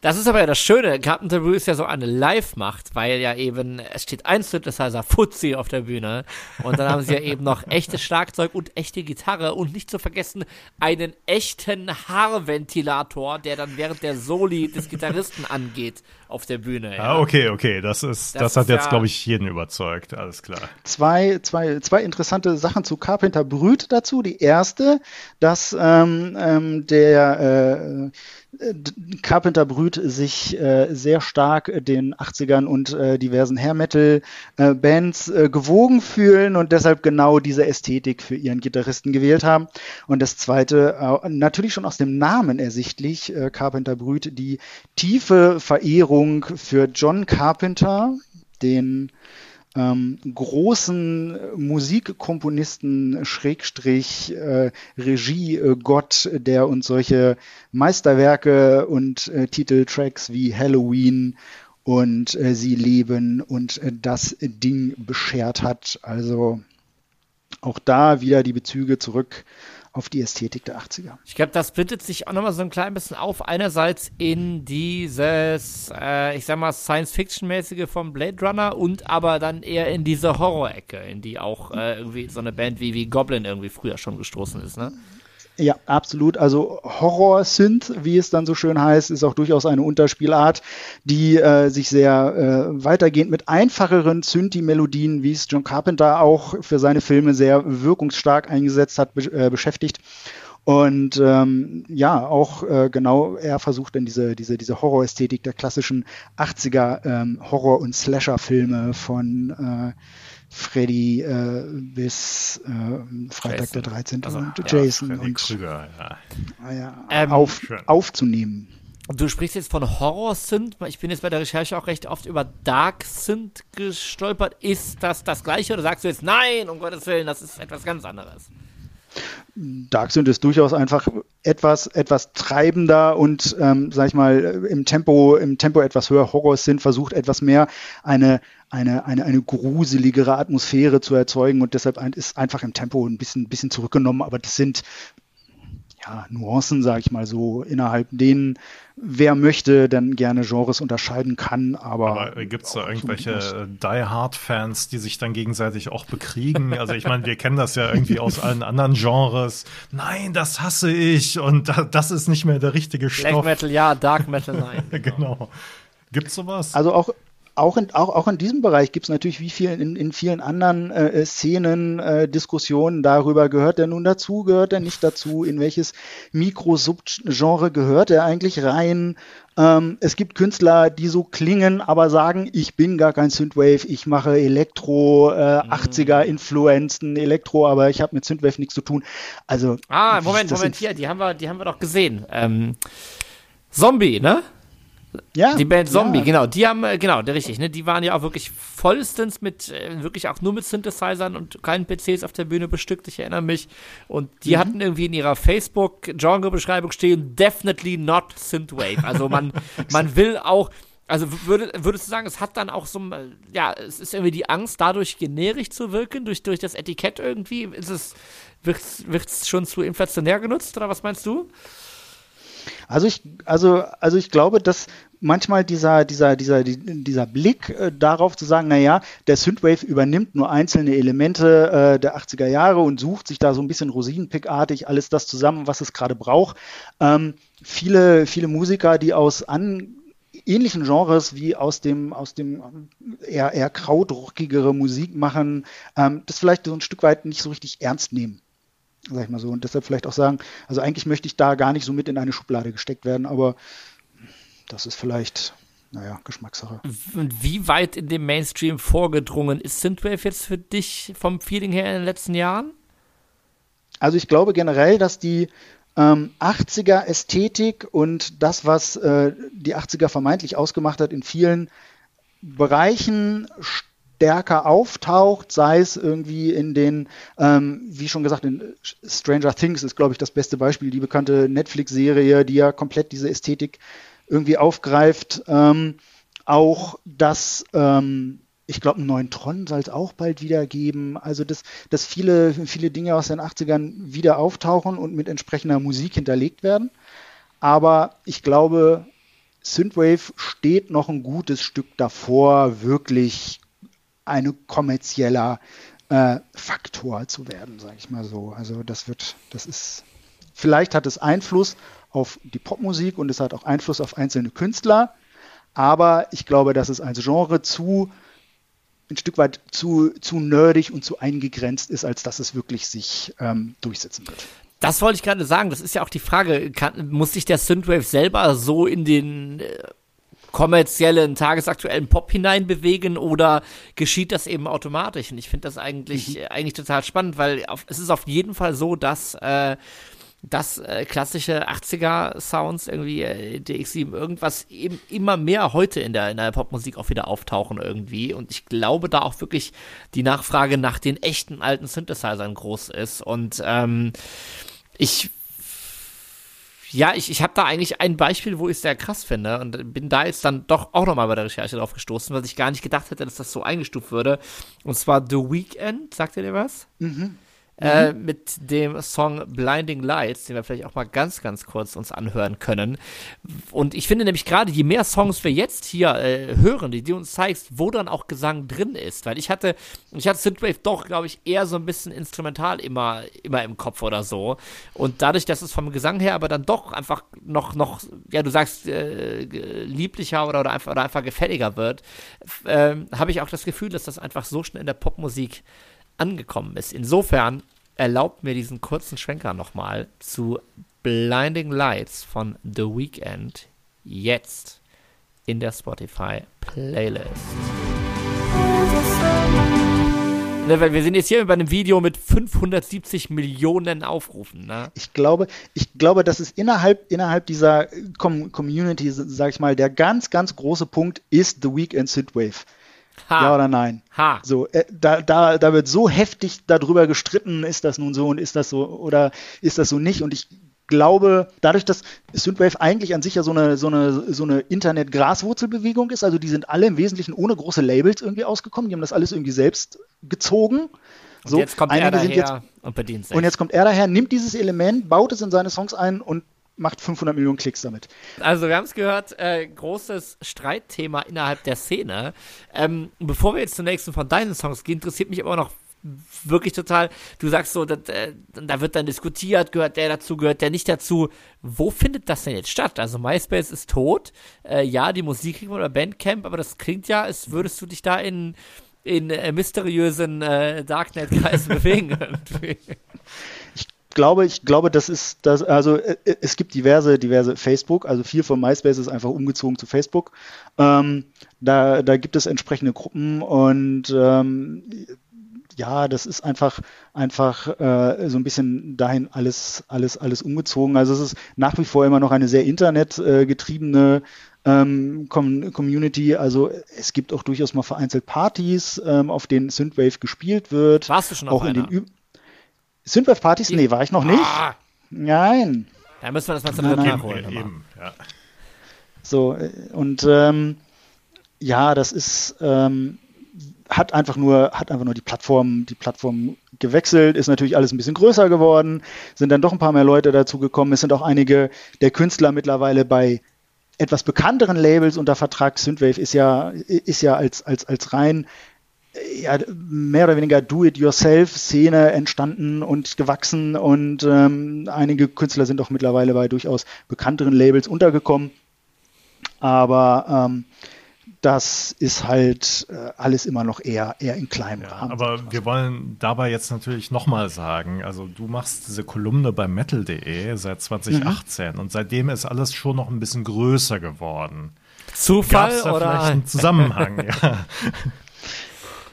Das ist aber ja das Schöne. Carpenter Brew ist ja so eine Live-Macht, weil ja eben, es steht ein Synthesizer Fuzzi auf der Bühne und dann haben sie ja eben noch echtes Schlagzeug und echte Gitarre und nicht zu vergessen einen echten Haarventilator, der dann während der Soli des Gitarristen angeht auf der Bühne. Ja. Ah, okay, okay. Das ist, das, das hat ist jetzt, ja glaube ich, jeden überzeugt. Alles klar. Zwei, zwei, zwei interessante Sachen zu Carpenter Brüt dazu. Die erste, dass ähm, ähm, der äh, Carpenter Brüt sich äh, sehr stark den 80ern und äh, diversen Hair Metal äh, Bands äh, gewogen fühlen und deshalb genau diese Ästhetik für ihren Gitarristen gewählt haben. Und das zweite, äh, natürlich schon aus dem Namen ersichtlich, äh, Carpenter Brüt, die tiefe Verehrung für John Carpenter, den ähm, großen Musikkomponisten Schrägstrich äh, Regiegott, der uns solche Meisterwerke und äh, Titeltracks wie Halloween und äh, Sie leben und äh, das Ding beschert hat. Also auch da wieder die Bezüge zurück auf die Ästhetik der 80er. Ich glaube, das splittet sich auch nochmal so ein klein bisschen auf. Einerseits in dieses, äh, ich sag mal, Science-Fiction-mäßige vom Blade Runner und aber dann eher in diese Horror-Ecke, in die auch äh, irgendwie so eine Band wie, wie Goblin irgendwie früher schon gestoßen ist, ne? Ja, absolut. Also Horror-Synth, wie es dann so schön heißt, ist auch durchaus eine Unterspielart, die äh, sich sehr äh, weitergehend mit einfacheren Synthi-Melodien, wie es John Carpenter auch für seine Filme sehr wirkungsstark eingesetzt hat, be äh, beschäftigt. Und ähm, ja, auch äh, genau, er versucht dann diese, diese, diese Horrorästhetik der klassischen 80er ähm, Horror- und Slasher-Filme von äh, Freddy äh, bis äh, Freitag Jason. der 13. Also, und ja, Jason Freddy und Krüger, ja. Ah ja, ähm, auf, aufzunehmen. Du sprichst jetzt von Horror-Synth. Ich bin jetzt bei der Recherche auch recht oft über Dark-Synth gestolpert. Ist das das Gleiche oder sagst du jetzt, nein, um Gottes Willen, das ist etwas ganz anderes? Dark Synth ist durchaus einfach etwas, etwas treibender und, ähm, sag ich mal, im Tempo, im Tempo etwas höher. Horror Synth versucht etwas mehr eine, eine, eine, eine gruseligere Atmosphäre zu erzeugen und deshalb ist einfach im Tempo ein bisschen, ein bisschen zurückgenommen, aber das sind ja, Nuancen, sage ich mal so, innerhalb denen, wer möchte, dann gerne Genres unterscheiden kann. Aber, aber gibt es da irgendwelche Die Hard-Fans, die sich dann gegenseitig auch bekriegen? Also ich meine, wir kennen das ja irgendwie aus allen anderen Genres. Nein, das hasse ich und das ist nicht mehr der richtige Stoff. Black Metal ja, Dark Metal nein. genau. Gibt's sowas? Also auch auch in, auch, auch in diesem Bereich gibt es natürlich wie viel in, in vielen anderen äh, Szenen äh, Diskussionen darüber, gehört er nun dazu, gehört er nicht dazu, in welches Mikro-Subgenre gehört er eigentlich rein. Ähm, es gibt Künstler, die so klingen, aber sagen, ich bin gar kein Synthwave, ich mache Elektro, äh, mhm. 80er-Influenzen, Elektro, aber ich habe mit Synthwave nichts zu tun. Also Ah, Moment, Moment, hier, die haben wir, die haben wir doch gesehen. Ähm, Zombie, ne? Ja. Die Band Zombie, ja. genau. Die haben, äh, genau, richtig, ne? Die waren ja auch wirklich vollstens mit, äh, wirklich auch nur mit Synthesizern und keinen PCs auf der Bühne bestückt, ich erinnere mich. Und die mhm. hatten irgendwie in ihrer Facebook-Genre-Beschreibung stehen, definitely not Synthwave. Also man, man will auch, also würde, würdest du sagen, es hat dann auch so, ja, es ist irgendwie die Angst, dadurch generisch zu wirken, durch, durch das Etikett irgendwie? Ist es, wird es schon zu inflationär genutzt oder was meinst du? Also ich, also, also ich glaube, dass manchmal dieser, dieser, dieser, dieser Blick äh, darauf zu sagen, naja, der Synthwave übernimmt nur einzelne Elemente äh, der 80er Jahre und sucht sich da so ein bisschen rosinenpickartig alles das zusammen, was es gerade braucht. Ähm, viele, viele Musiker, die aus an ähnlichen Genres wie aus dem, aus dem eher, eher krautrockigere Musik machen, ähm, das vielleicht so ein Stück weit nicht so richtig ernst nehmen. Sag ich mal so. Und deshalb vielleicht auch sagen, also eigentlich möchte ich da gar nicht so mit in eine Schublade gesteckt werden, aber das ist vielleicht, naja, Geschmackssache. Und wie weit in dem Mainstream vorgedrungen ist Synthwave jetzt für dich vom Feeling her in den letzten Jahren? Also ich glaube generell, dass die ähm, 80er Ästhetik und das, was äh, die 80er vermeintlich ausgemacht hat, in vielen Bereichen stärker auftaucht, sei es irgendwie in den, ähm, wie schon gesagt, in Stranger Things ist, glaube ich, das beste Beispiel, die bekannte Netflix-Serie, die ja komplett diese Ästhetik irgendwie aufgreift. Ähm, auch das ähm, ich glaube, einen neuen Tron soll es auch bald wieder geben. Also, dass, dass viele, viele Dinge aus den 80ern wieder auftauchen und mit entsprechender Musik hinterlegt werden. Aber ich glaube, Synthwave steht noch ein gutes Stück davor, wirklich ein kommerzieller äh, Faktor zu werden, sage ich mal so. Also das wird, das ist, vielleicht hat es Einfluss auf die Popmusik und es hat auch Einfluss auf einzelne Künstler, aber ich glaube, dass es als Genre zu ein Stück weit zu, zu nerdig und zu eingegrenzt ist, als dass es wirklich sich ähm, durchsetzen wird. Das wollte ich gerade sagen. Das ist ja auch die Frage, kann, muss sich der Synthwave selber so in den äh, kommerziellen, tagesaktuellen Pop hineinbewegen oder geschieht das eben automatisch? Und ich finde das eigentlich, mhm. eigentlich total spannend, weil auf, es ist auf jeden Fall so, dass äh, dass äh, klassische 80er Sounds irgendwie äh, DX7 irgendwas eben immer mehr heute in der in der Popmusik auch wieder auftauchen irgendwie und ich glaube da auch wirklich die Nachfrage nach den echten alten Synthesizern groß ist und ähm, ich ja, ich, ich habe da eigentlich ein Beispiel, wo ich es sehr krass finde und bin da jetzt dann doch auch nochmal bei der Recherche drauf gestoßen, was ich gar nicht gedacht hätte, dass das so eingestuft würde. Und zwar The Weekend, sagt ihr dir was? Mhm. Äh, mhm. mit dem Song Blinding Lights, den wir vielleicht auch mal ganz, ganz kurz uns anhören können. Und ich finde nämlich gerade, je mehr Songs wir jetzt hier äh, hören, die du uns zeigst, wo dann auch Gesang drin ist, weil ich hatte, ich hatte Synthwave doch, glaube ich, eher so ein bisschen instrumental immer, immer im Kopf oder so. Und dadurch, dass es vom Gesang her aber dann doch einfach noch, noch, ja, du sagst, äh, lieblicher oder, oder, einfach, oder einfach gefälliger wird, äh, habe ich auch das Gefühl, dass das einfach so schnell in der Popmusik angekommen ist. Insofern erlaubt mir diesen kurzen Schwenker nochmal zu Blinding Lights von The Weeknd jetzt in der Spotify Playlist. Ne, wir sind jetzt hier bei einem Video mit 570 Millionen Aufrufen. Ne? Ich glaube, ich glaube, das ist innerhalb, innerhalb dieser Com Community, sag ich mal, der ganz, ganz große Punkt ist The Weekend Synthwave. Ha. Ja oder nein? Ha. So, äh, da, da, da wird so heftig darüber gestritten, ist das nun so und ist das so oder ist das so nicht. Und ich glaube, dadurch, dass Synthwave eigentlich an sich ja so eine, so eine, so eine Internet-Graswurzelbewegung ist, also die sind alle im Wesentlichen ohne große Labels irgendwie ausgekommen, die haben das alles irgendwie selbst gezogen. Und so, jetzt kommt er daher jetzt, und bedient sich. Und jetzt kommt er daher, nimmt dieses Element, baut es in seine Songs ein und macht 500 Millionen Klicks damit. Also wir haben es gehört, äh, großes Streitthema innerhalb der Szene. Ähm, bevor wir jetzt zum nächsten von deinen Songs gehen, interessiert mich aber noch wirklich total, du sagst so, dat, äh, da wird dann diskutiert, gehört der dazu, gehört der nicht dazu. Wo findet das denn jetzt statt? Also MySpace ist tot, äh, ja, die Musik oder Bandcamp, aber das klingt ja, als würdest du dich da in in äh, mysteriösen äh, Darknet-Kreisen bewegen. Glaube, ich glaube, das ist das, also äh, äh, es gibt diverse, diverse Facebook, also viel von MySpace ist einfach umgezogen zu Facebook. Ähm, da, da gibt es entsprechende Gruppen und ähm, ja, das ist einfach, einfach äh, so ein bisschen dahin alles, alles, alles umgezogen. Also es ist nach wie vor immer noch eine sehr internetgetriebene ähm, Community. Also es gibt auch durchaus mal vereinzelt Partys, ähm, auf denen Synthwave gespielt wird. Warst du schon auch auf in einer? Synthwave-Partys? Nee, war ich noch nicht. Ah, Nein. da müssen wir das mal zum Nein, nein. nachholen. Immer. eben, ja. So, äh, und ähm, ja, das ist, ähm, hat einfach nur, hat einfach nur die Plattform, die Plattform gewechselt, ist natürlich alles ein bisschen größer geworden, sind dann doch ein paar mehr Leute dazu gekommen. Es sind auch einige der Künstler mittlerweile bei etwas bekannteren Labels unter Vertrag. Synthwave ist ja, ist ja als, als, als rein äh, ja, mehr oder weniger Do-it-yourself-Szene entstanden und gewachsen und ähm, einige Künstler sind auch mittlerweile bei durchaus bekannteren Labels untergekommen. Aber ähm, das ist halt äh, alles immer noch eher, eher in kleinem Ja, Rahmen. aber wir wollen dabei jetzt natürlich nochmal sagen, also du machst diese Kolumne bei metal.de seit 2018 Mhm. und seitdem ist alles schon noch ein bisschen größer geworden. Gab Zufall es da oder? vielleicht einen Zusammenhang? ja.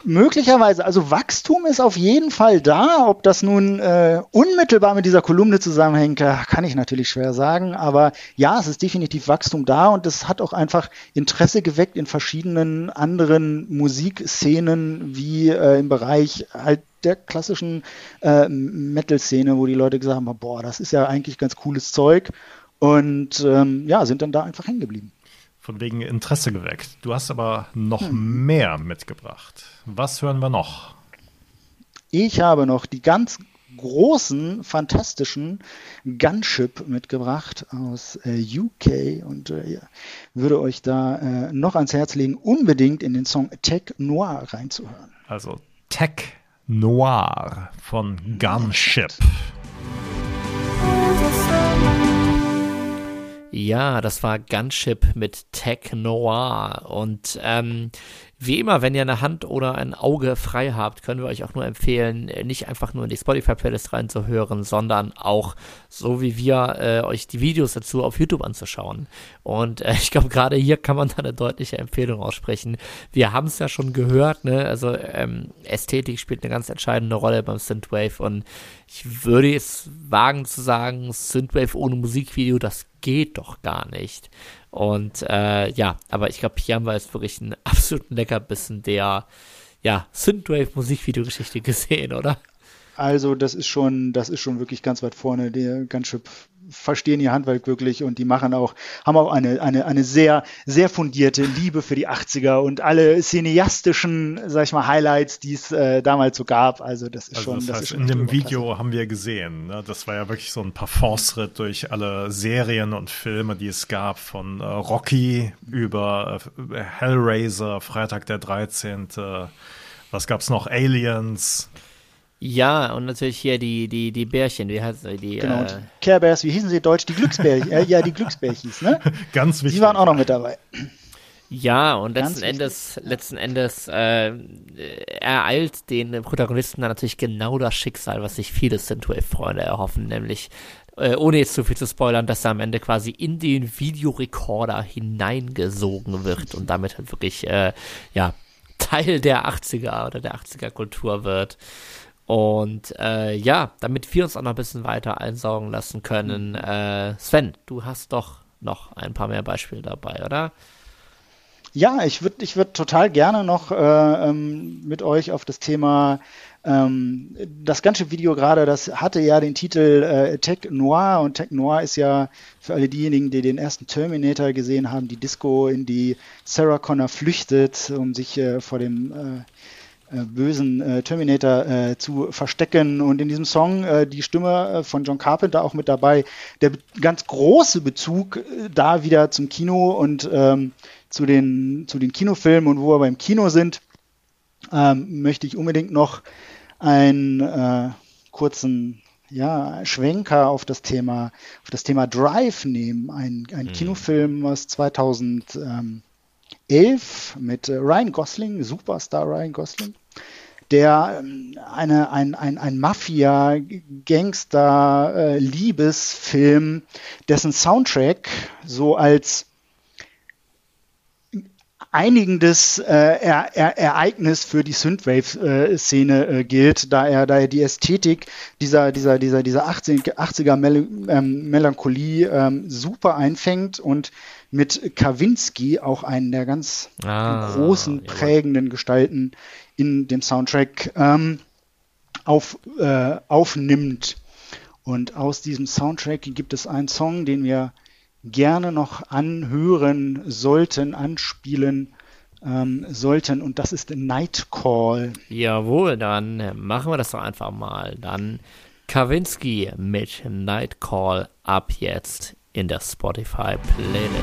Möglicherweise, also Wachstum ist auf jeden Fall da. Ob das nun äh, unmittelbar mit dieser Kolumne zusammenhängt, äh, kann ich natürlich schwer sagen. Aber ja, es ist definitiv Wachstum da und es hat auch einfach Interesse geweckt in verschiedenen anderen Musikszenen, wie äh, im Bereich halt der klassischen äh, Metal-Szene, wo die Leute gesagt haben, boah, das ist ja eigentlich ganz cooles Zeug. Und ähm, ja, sind dann da einfach hängen geblieben. Von wegen Interesse geweckt. Du hast aber noch Hm. mehr mitgebracht. Was hören wir noch? Ich habe noch die ganz großen, fantastischen Gunship mitgebracht aus äh, UK und äh, würde euch da äh, noch ans Herz legen, unbedingt in den Song Tech Noir reinzuhören. Also Tech Noir von Gunship. Ja, das war Gunship mit Tech Noir. Und ähm, wie immer, wenn ihr eine Hand oder ein Auge frei habt, können wir euch auch nur empfehlen, nicht einfach nur in die Spotify-Playlist reinzuhören, sondern auch, so wie wir, äh, euch die Videos dazu auf YouTube anzuschauen. Und äh, ich glaube, gerade hier kann man da eine deutliche Empfehlung aussprechen. Wir haben es ja schon gehört, ne? Also ähm, Ästhetik spielt eine ganz entscheidende Rolle beim Synthwave und ich würde jetzt wagen zu sagen, Synthwave ohne Musikvideo, das geht doch gar nicht. Und äh, ja, aber ich glaube, hier haben wir jetzt wirklich einen absoluten Leckerbissen der ja, Synthwave-Musikvideogeschichte gesehen, oder? Also das ist schon, das ist schon wirklich ganz weit vorne. Die Gunship verstehen ihr Handwerk wirklich und die machen auch, haben auch eine, eine, eine sehr, sehr fundierte Liebe für die 80er und alle cineastischen, sag ich mal, Highlights, die es äh, damals so gab. Also das ist Also schon, das das heißt, ist schon in dem. Video haben wir gesehen, ne? das war ja wirklich so ein Parforce-Ritt durch alle Serien und Filme, die es gab, von äh, Rocky über äh, Hellraiser, Freitag der 13., was gab's noch, Aliens, Ja, und natürlich hier die, die, die Bärchen, wie heißt sie? Die, Genau. äh, Care Bears, wie hießen sie deutsch? Die Glücksbärchen. äh, ja, die Glücksbärchis, ne? ganz wichtig. Die waren auch noch mit dabei. Ja, und Ganz letzten Endes, letzten Endes äh, ereilt den Protagonisten dann natürlich genau das Schicksal, was sich viele Synthwave-Freunde erhoffen, nämlich äh, ohne jetzt zu viel zu spoilern, dass er am Ende quasi in den Videorekorder hineingesogen wird und damit halt wirklich äh, ja Teil der 80er oder der 80er Kultur wird. Und äh, ja, damit wir uns auch noch ein bisschen weiter einsaugen lassen können. Äh, Sven, du hast doch noch ein paar mehr Beispiele dabei, oder? Ja, ich würde ich würd total gerne noch äh, ähm, mit euch auf das Thema, ähm, das ganze Video gerade, das hatte ja den Titel äh, Tech Noir und Tech Noir ist ja für alle diejenigen, die den ersten Terminator gesehen haben, die Disco, in die Sarah Connor flüchtet, um sich äh, vor dem äh, bösen äh, Terminator äh, zu verstecken. Und in diesem Song äh, die Stimme äh, von John Carpenter auch mit dabei. Der ganz große Bezug äh, da wieder zum Kino und ähm, zu, den, zu den Kinofilmen und wo wir beim Kino sind, ähm, möchte ich unbedingt noch einen äh, kurzen ja, Schwenker auf das Thema, auf das Thema Drive nehmen. Ein, ein Kinofilm aus 2011 mit äh, Ryan Gosling, Superstar Ryan Gosling, der ähm, eine, ein, ein, ein Mafia-Gangster-Liebesfilm, dessen Soundtrack so als einigendes äh, er, Ereignis für die Synthwave-Szene äh, gilt, da er, da er die Ästhetik dieser, dieser, dieser, dieser 80, er Mel ähm, Melancholie ähm, super einfängt und mit Kawinski auch einen der ganz ah, großen, jawohl. prägenden Gestalten in dem Soundtrack ähm, auf, äh, aufnimmt. Und aus diesem Soundtrack gibt es einen Song, den wir gerne noch anhören sollten, anspielen ähm, sollten. Und das ist Nightcall. Jawohl, dann machen wir das doch einfach mal. Dann Kawinski mit Nightcall ab jetzt in der Spotify Playlist.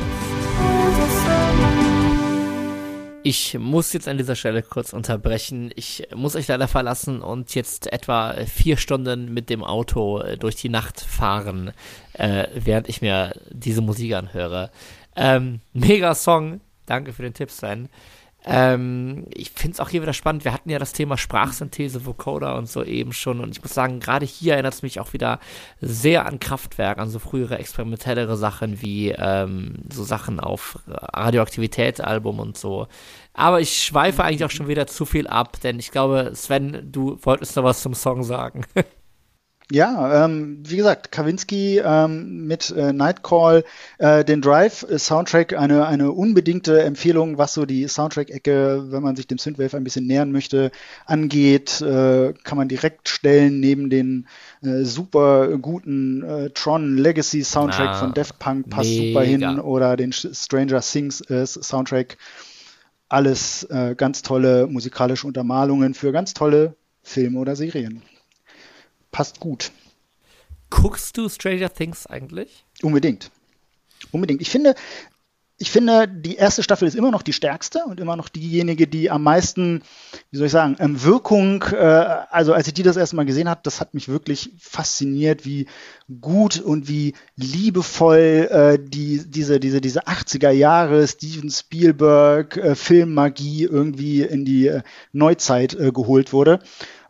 Ich muss jetzt an dieser Stelle kurz unterbrechen. Ich muss euch leider verlassen und jetzt etwa vier Stunden mit dem Auto äh, durch die Nacht fahren, äh, während ich mir diese Musik anhöre. Ähm, mega Song. Danke für den Tipp, Sven. Ähm, ich finde es auch hier wieder spannend. Wir hatten ja das Thema Sprachsynthese, Vocoder und so eben schon. Und ich muss sagen, gerade hier erinnert es mich auch wieder sehr an Kraftwerk, an so frühere experimentellere Sachen wie ähm, so Sachen auf Radioaktivität-Album und so. Aber ich schweife eigentlich auch schon wieder zu viel ab, denn ich glaube, Sven, du wolltest noch was zum Song sagen. Ja, ähm, wie gesagt, Kawinski ähm, mit äh, Nightcall, äh, den Drive-Soundtrack, eine, eine unbedingte Empfehlung, was so die Soundtrack-Ecke, wenn man sich dem Synthwave ein bisschen nähern möchte, angeht, äh, kann man direkt stellen neben den äh, super guten äh, Tron Legacy Soundtrack ah, von Daft Punk, passt mega. super hin, oder den Stranger Things äh, Soundtrack. Alles äh, ganz tolle musikalische Untermalungen für ganz tolle Filme oder Serien passt gut. Guckst du Stranger Things eigentlich? Unbedingt. Unbedingt. Ich finde, ich finde, die erste Staffel ist immer noch die stärkste und immer noch diejenige, die am meisten, wie soll ich sagen, ähm, Wirkung, äh, also als ich die das erste Mal gesehen habe, das hat mich wirklich fasziniert, wie gut und wie liebevoll äh, die, diese, diese, diese 80er Jahre Steven Spielberg äh, Filmmagie irgendwie in die äh, Neuzeit geholt wurde.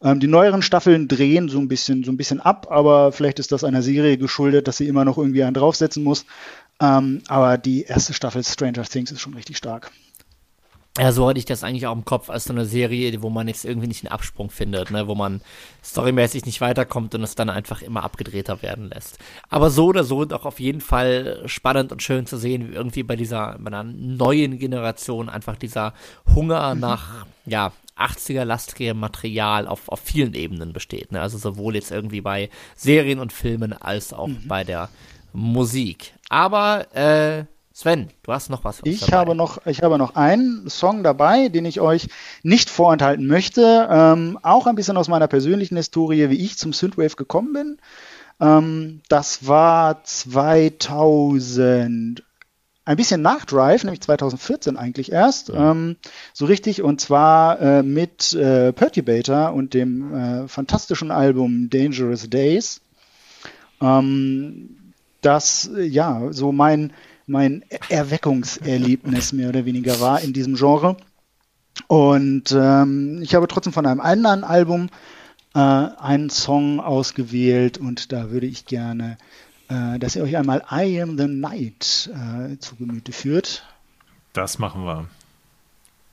Ähm, die neueren Staffeln drehen so ein bisschen, so ein bisschen ab, aber vielleicht ist das einer Serie geschuldet, dass sie immer noch irgendwie einen draufsetzen muss. Ähm, aber die erste Staffel Stranger Things ist schon richtig stark. Ja, so hatte ich das eigentlich auch im Kopf als so eine Serie, wo man jetzt irgendwie nicht einen Absprung findet, ne, wo man storymäßig nicht weiterkommt und es dann einfach immer abgedrehter werden lässt. Aber so oder so doch auf jeden Fall spannend und schön zu sehen, wie irgendwie bei dieser, bei einer neuen Generation einfach dieser Hunger mhm. nach, ja, 80er lastigem Material auf, auf vielen Ebenen besteht. Ne? Also sowohl jetzt irgendwie bei Serien und Filmen als auch mhm. bei der Musik. Aber äh, Sven, du hast noch was. Für uns ich dabei. habe noch, ich habe noch einen Song dabei, den ich euch nicht vorenthalten möchte. Ähm, auch ein bisschen aus meiner persönlichen Historie, wie ich zum Synthwave gekommen bin. Ähm, das war 2000 ein bisschen nach Drive, nämlich 2014 eigentlich erst, ähm, so richtig, und zwar äh, mit äh, Perturbator und dem äh, fantastischen Album Dangerous Days. Ähm, das, ja, so mein, mein Erweckungserlebnis mehr oder weniger war in diesem Genre. Und ähm, ich habe trotzdem von einem anderen Album äh, einen Song ausgewählt und da würde ich gerne äh, dass ihr euch einmal I Am the Night äh, zu Gemüte führt. Das machen wir.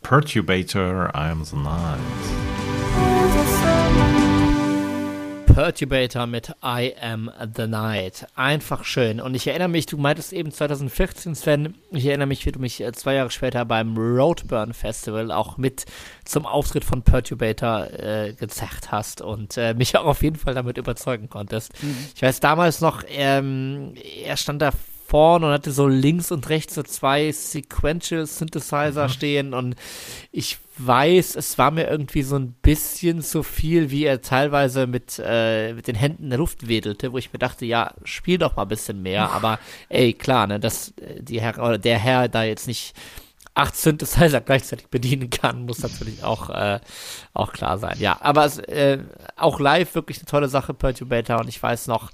Perturbator, I Am the Night. Perturbator mit I Am the Night. Einfach schön. Und ich erinnere mich, du meintest eben 2014, Sven, ich erinnere mich, wie du mich äh, zwei Jahre später beim Roadburn Festival auch mit zum Auftritt von Perturbator äh, gezerrt hast und äh, mich auch auf jeden Fall damit überzeugen konntest. Mhm. Ich weiß damals noch, ähm, er stand da vorne und hatte so links und rechts so zwei Sequential Synthesizer mhm. stehen und ich weiß, es war mir irgendwie so ein bisschen zu viel, wie er teilweise mit, äh, mit den Händen in der Luft wedelte, wo ich mir dachte, ja, spiel doch mal ein bisschen mehr, aber ey, klar, ne, dass äh, die Herr, oder der Herr da jetzt nicht acht Synthesizer gleichzeitig bedienen kann, muss natürlich auch, äh, auch klar sein. Ja, aber äh, auch live wirklich eine tolle Sache, Perturbator, und ich weiß noch,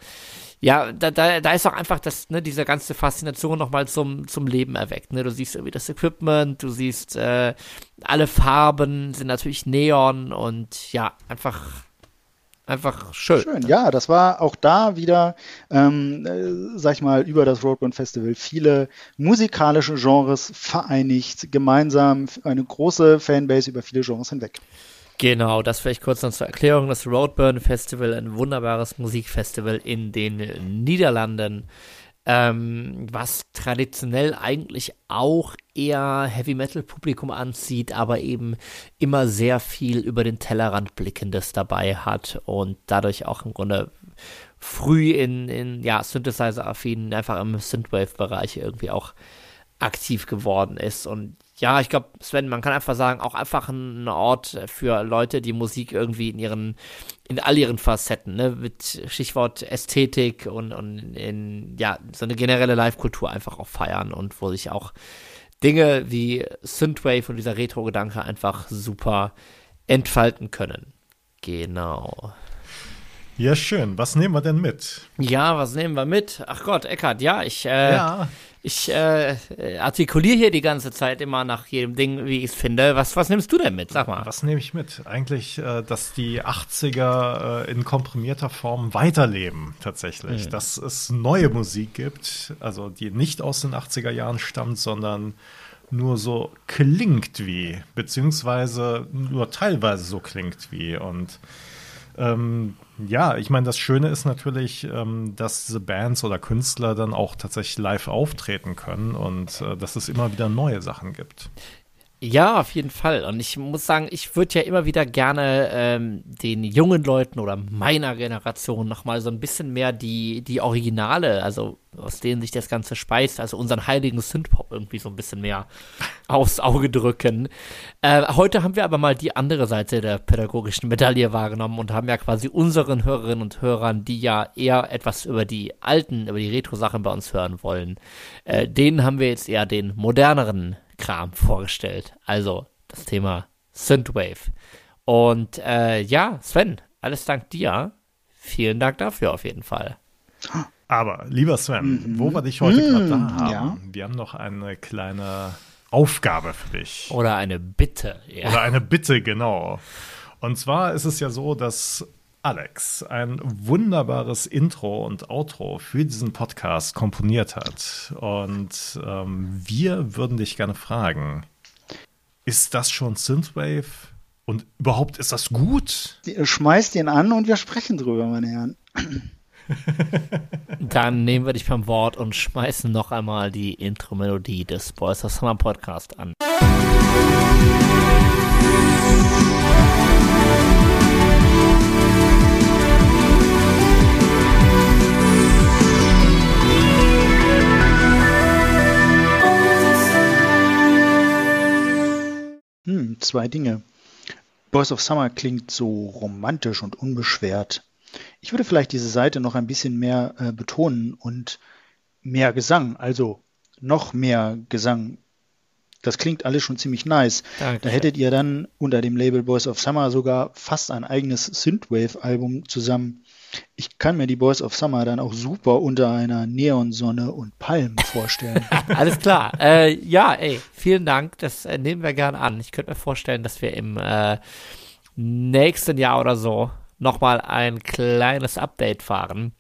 ja, da, da, da ist auch einfach das, ne, diese ganze Faszination nochmal zum, zum Leben erweckt. Ne? Du siehst irgendwie das Equipment, du siehst äh, alle Farben sind natürlich Neon und ja, einfach einfach schön. Schön, ja, das war auch da wieder, ähm, äh, sag ich mal, über das Roadburn Festival viele musikalische Genres vereinigt, gemeinsam eine große Fanbase über viele Genres hinweg. Genau, das vielleicht kurz noch zur Erklärung. Das Roadburn Festival, ein wunderbares Musikfestival in den Niederlanden, ähm, was traditionell eigentlich auch eher Heavy Metal Publikum anzieht, aber eben immer sehr viel über den Tellerrand blickendes dabei hat und dadurch auch im Grunde früh in, in ja, Synthesizer-affinen, einfach im Synthwave-Bereich irgendwie auch aktiv geworden ist. Und ja, ich glaube, Sven, man kann einfach sagen, auch einfach ein Ort für Leute, die Musik irgendwie in ihren, in all ihren Facetten, ne, mit Stichwort Ästhetik und, und in, ja, so eine generelle Live-Kultur einfach auch feiern und wo sich auch Dinge wie Synthwave und dieser Retro-Gedanke einfach super entfalten können. Genau. Ja, schön. Was nehmen wir denn mit? Ja, was nehmen wir mit? Ach Gott, Eckart, ja, ich, äh, ja. Ich äh, artikuliere hier die ganze Zeit immer nach jedem Ding, wie ich es finde. Was, was nimmst du denn mit? Sag mal. Was nehme ich mit? Eigentlich, äh, dass die 80er äh, in komprimierter Form weiterleben, tatsächlich. Mhm. Dass es neue Musik gibt, also die nicht aus den 80er Jahren stammt, sondern nur so klingt wie, beziehungsweise nur teilweise so klingt wie. Und ähm, ja, ich meine, das Schöne ist natürlich, ähm, dass diese Bands oder Künstler dann auch tatsächlich live auftreten können und äh, dass es immer wieder neue Sachen gibt. Ja, auf jeden Fall. Und ich muss sagen, ich würde ja immer wieder gerne ähm, den jungen Leuten oder meiner Generation nochmal so ein bisschen mehr die, die Originale, also aus denen sich das Ganze speist, also unseren heiligen Synthpop irgendwie so ein bisschen mehr aufs Auge drücken. Äh, heute haben wir aber mal die andere Seite der pädagogischen Medaille wahrgenommen und haben ja quasi unseren Hörerinnen und Hörern, die ja eher etwas über die alten, über die Retro-Sachen bei uns hören wollen, äh, denen haben wir jetzt eher den moderneren Kram vorgestellt. Also das Thema Synthwave. Und äh, ja, Sven, alles dank dir. Vielen Dank dafür auf jeden Fall. Aber lieber Sven, mhm. wo wir dich heute mhm. gerade da haben, ja. wir haben noch eine kleine Aufgabe für dich. Oder eine Bitte. Ja. Oder eine Bitte, genau. Und zwar ist es ja so, dass Alex ein wunderbares Intro und Outro für diesen Podcast komponiert hat. Und ähm, wir würden dich gerne fragen, ist das schon Synthwave? Und überhaupt ist das gut? Schmeißt ihn an und wir sprechen drüber, meine Herren. Dann nehmen wir dich beim Wort und schmeißen noch einmal die Intro-Melodie des Boys of Summer Podcast an. Hm, zwei Dinge. Boys of Summer klingt so romantisch und unbeschwert. Ich würde vielleicht diese Seite noch ein bisschen mehr äh, betonen und mehr Gesang, also noch mehr Gesang. Das klingt alles schon ziemlich nice. Danke. Da hättet ihr dann unter dem Label Boys of Summer sogar fast ein eigenes Synthwave-Album zusammen ich kann mir die Boys of Summer dann auch super unter einer Neonsonne und Palmen vorstellen. Alles klar. Äh, ja, ey, vielen Dank. Das äh, nehmen wir gerne an. Ich könnte mir vorstellen, dass wir im äh, nächsten Jahr oder so nochmal ein kleines Update fahren,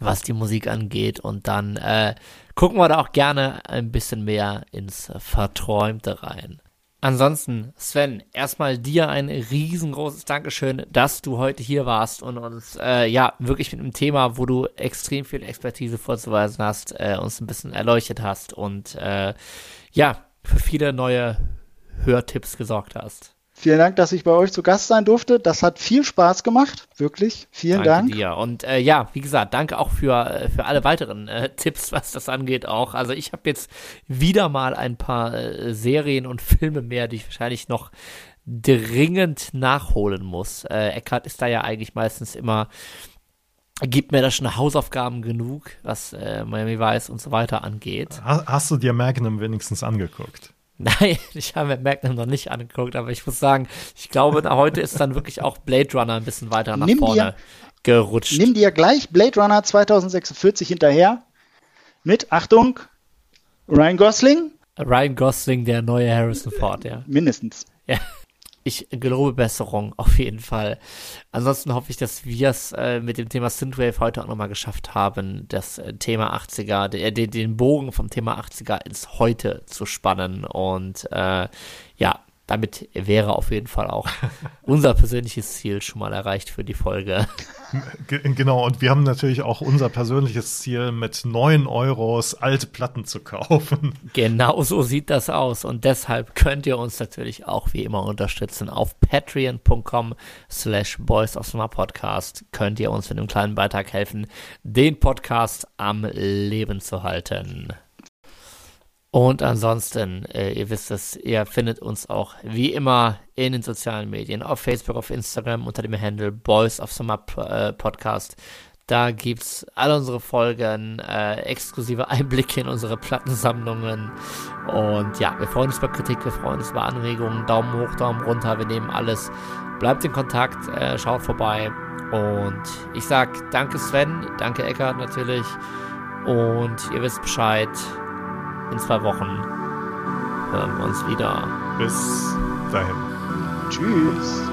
was die Musik angeht. Und dann äh, gucken wir da auch gerne ein bisschen mehr ins Verträumte rein. Ansonsten, Sven, erstmal dir ein riesengroßes Dankeschön, dass du heute hier warst und uns äh, ja wirklich mit einem Thema, wo du extrem viel Expertise vorzuweisen hast, äh, uns ein bisschen erleuchtet hast und äh, ja, für viele neue Hörtipps gesorgt hast. Vielen Dank, dass ich bei euch zu Gast sein durfte. Das hat viel Spaß gemacht. Wirklich. Vielen danke Dank. Dir. Und äh, ja, wie gesagt, danke auch für, äh, für alle weiteren äh, Tipps, was das angeht auch. Also ich habe jetzt wieder mal ein paar äh, Serien und Filme mehr, die ich wahrscheinlich noch dringend nachholen muss. Äh, Eckhart ist da ja eigentlich meistens immer gibt mir da schon Hausaufgaben genug, was äh, Miami Vice und so weiter angeht. Hast du dir Magnum wenigstens angeguckt? Nein, ich habe mir Magnum noch nicht angeguckt, aber ich muss sagen, ich glaube, heute ist dann wirklich auch Blade Runner ein bisschen weiter nach nimm vorne dir, gerutscht. Nimm dir gleich Blade Runner 2046 hinterher mit, Achtung, Ryan Gosling. Ryan Gosling, der neue Harrison Ford, ja. Mindestens. Ja. Ich gelobe Besserung auf jeden Fall. Ansonsten hoffe ich, dass wir es äh, mit dem Thema Synthwave heute auch nochmal geschafft haben, das äh, Thema 80er, den, den Bogen vom Thema 80er ins Heute zu spannen. Und äh, ja, damit wäre auf jeden Fall auch unser persönliches Ziel schon mal erreicht für die Folge. Genau, und wir haben natürlich auch unser persönliches Ziel, mit 9 Euros alte Platten zu kaufen. Genau so sieht das aus. Und deshalb könnt ihr uns natürlich auch wie immer unterstützen. Auf patreon.com slash Boys of Summer Podcast könnt ihr uns mit einem kleinen Beitrag helfen, den Podcast am Leben zu halten. Und ansonsten, äh, ihr wisst es, ihr findet uns auch wie immer in den sozialen Medien, auf Facebook, auf Instagram unter dem Handle Boys of Summer äh, Podcast. Da gibt's all unsere Folgen, äh, exklusive Einblicke in unsere Plattensammlungen. Und ja, wir freuen uns über Kritik, wir freuen uns über Anregungen, Daumen hoch, Daumen runter, wir nehmen alles. Bleibt in Kontakt, äh, schaut vorbei. Und ich sag danke Sven, danke Eckart natürlich. Und ihr wisst Bescheid in zwei Wochen hören wir uns wieder. Bis dahin. Tschüss.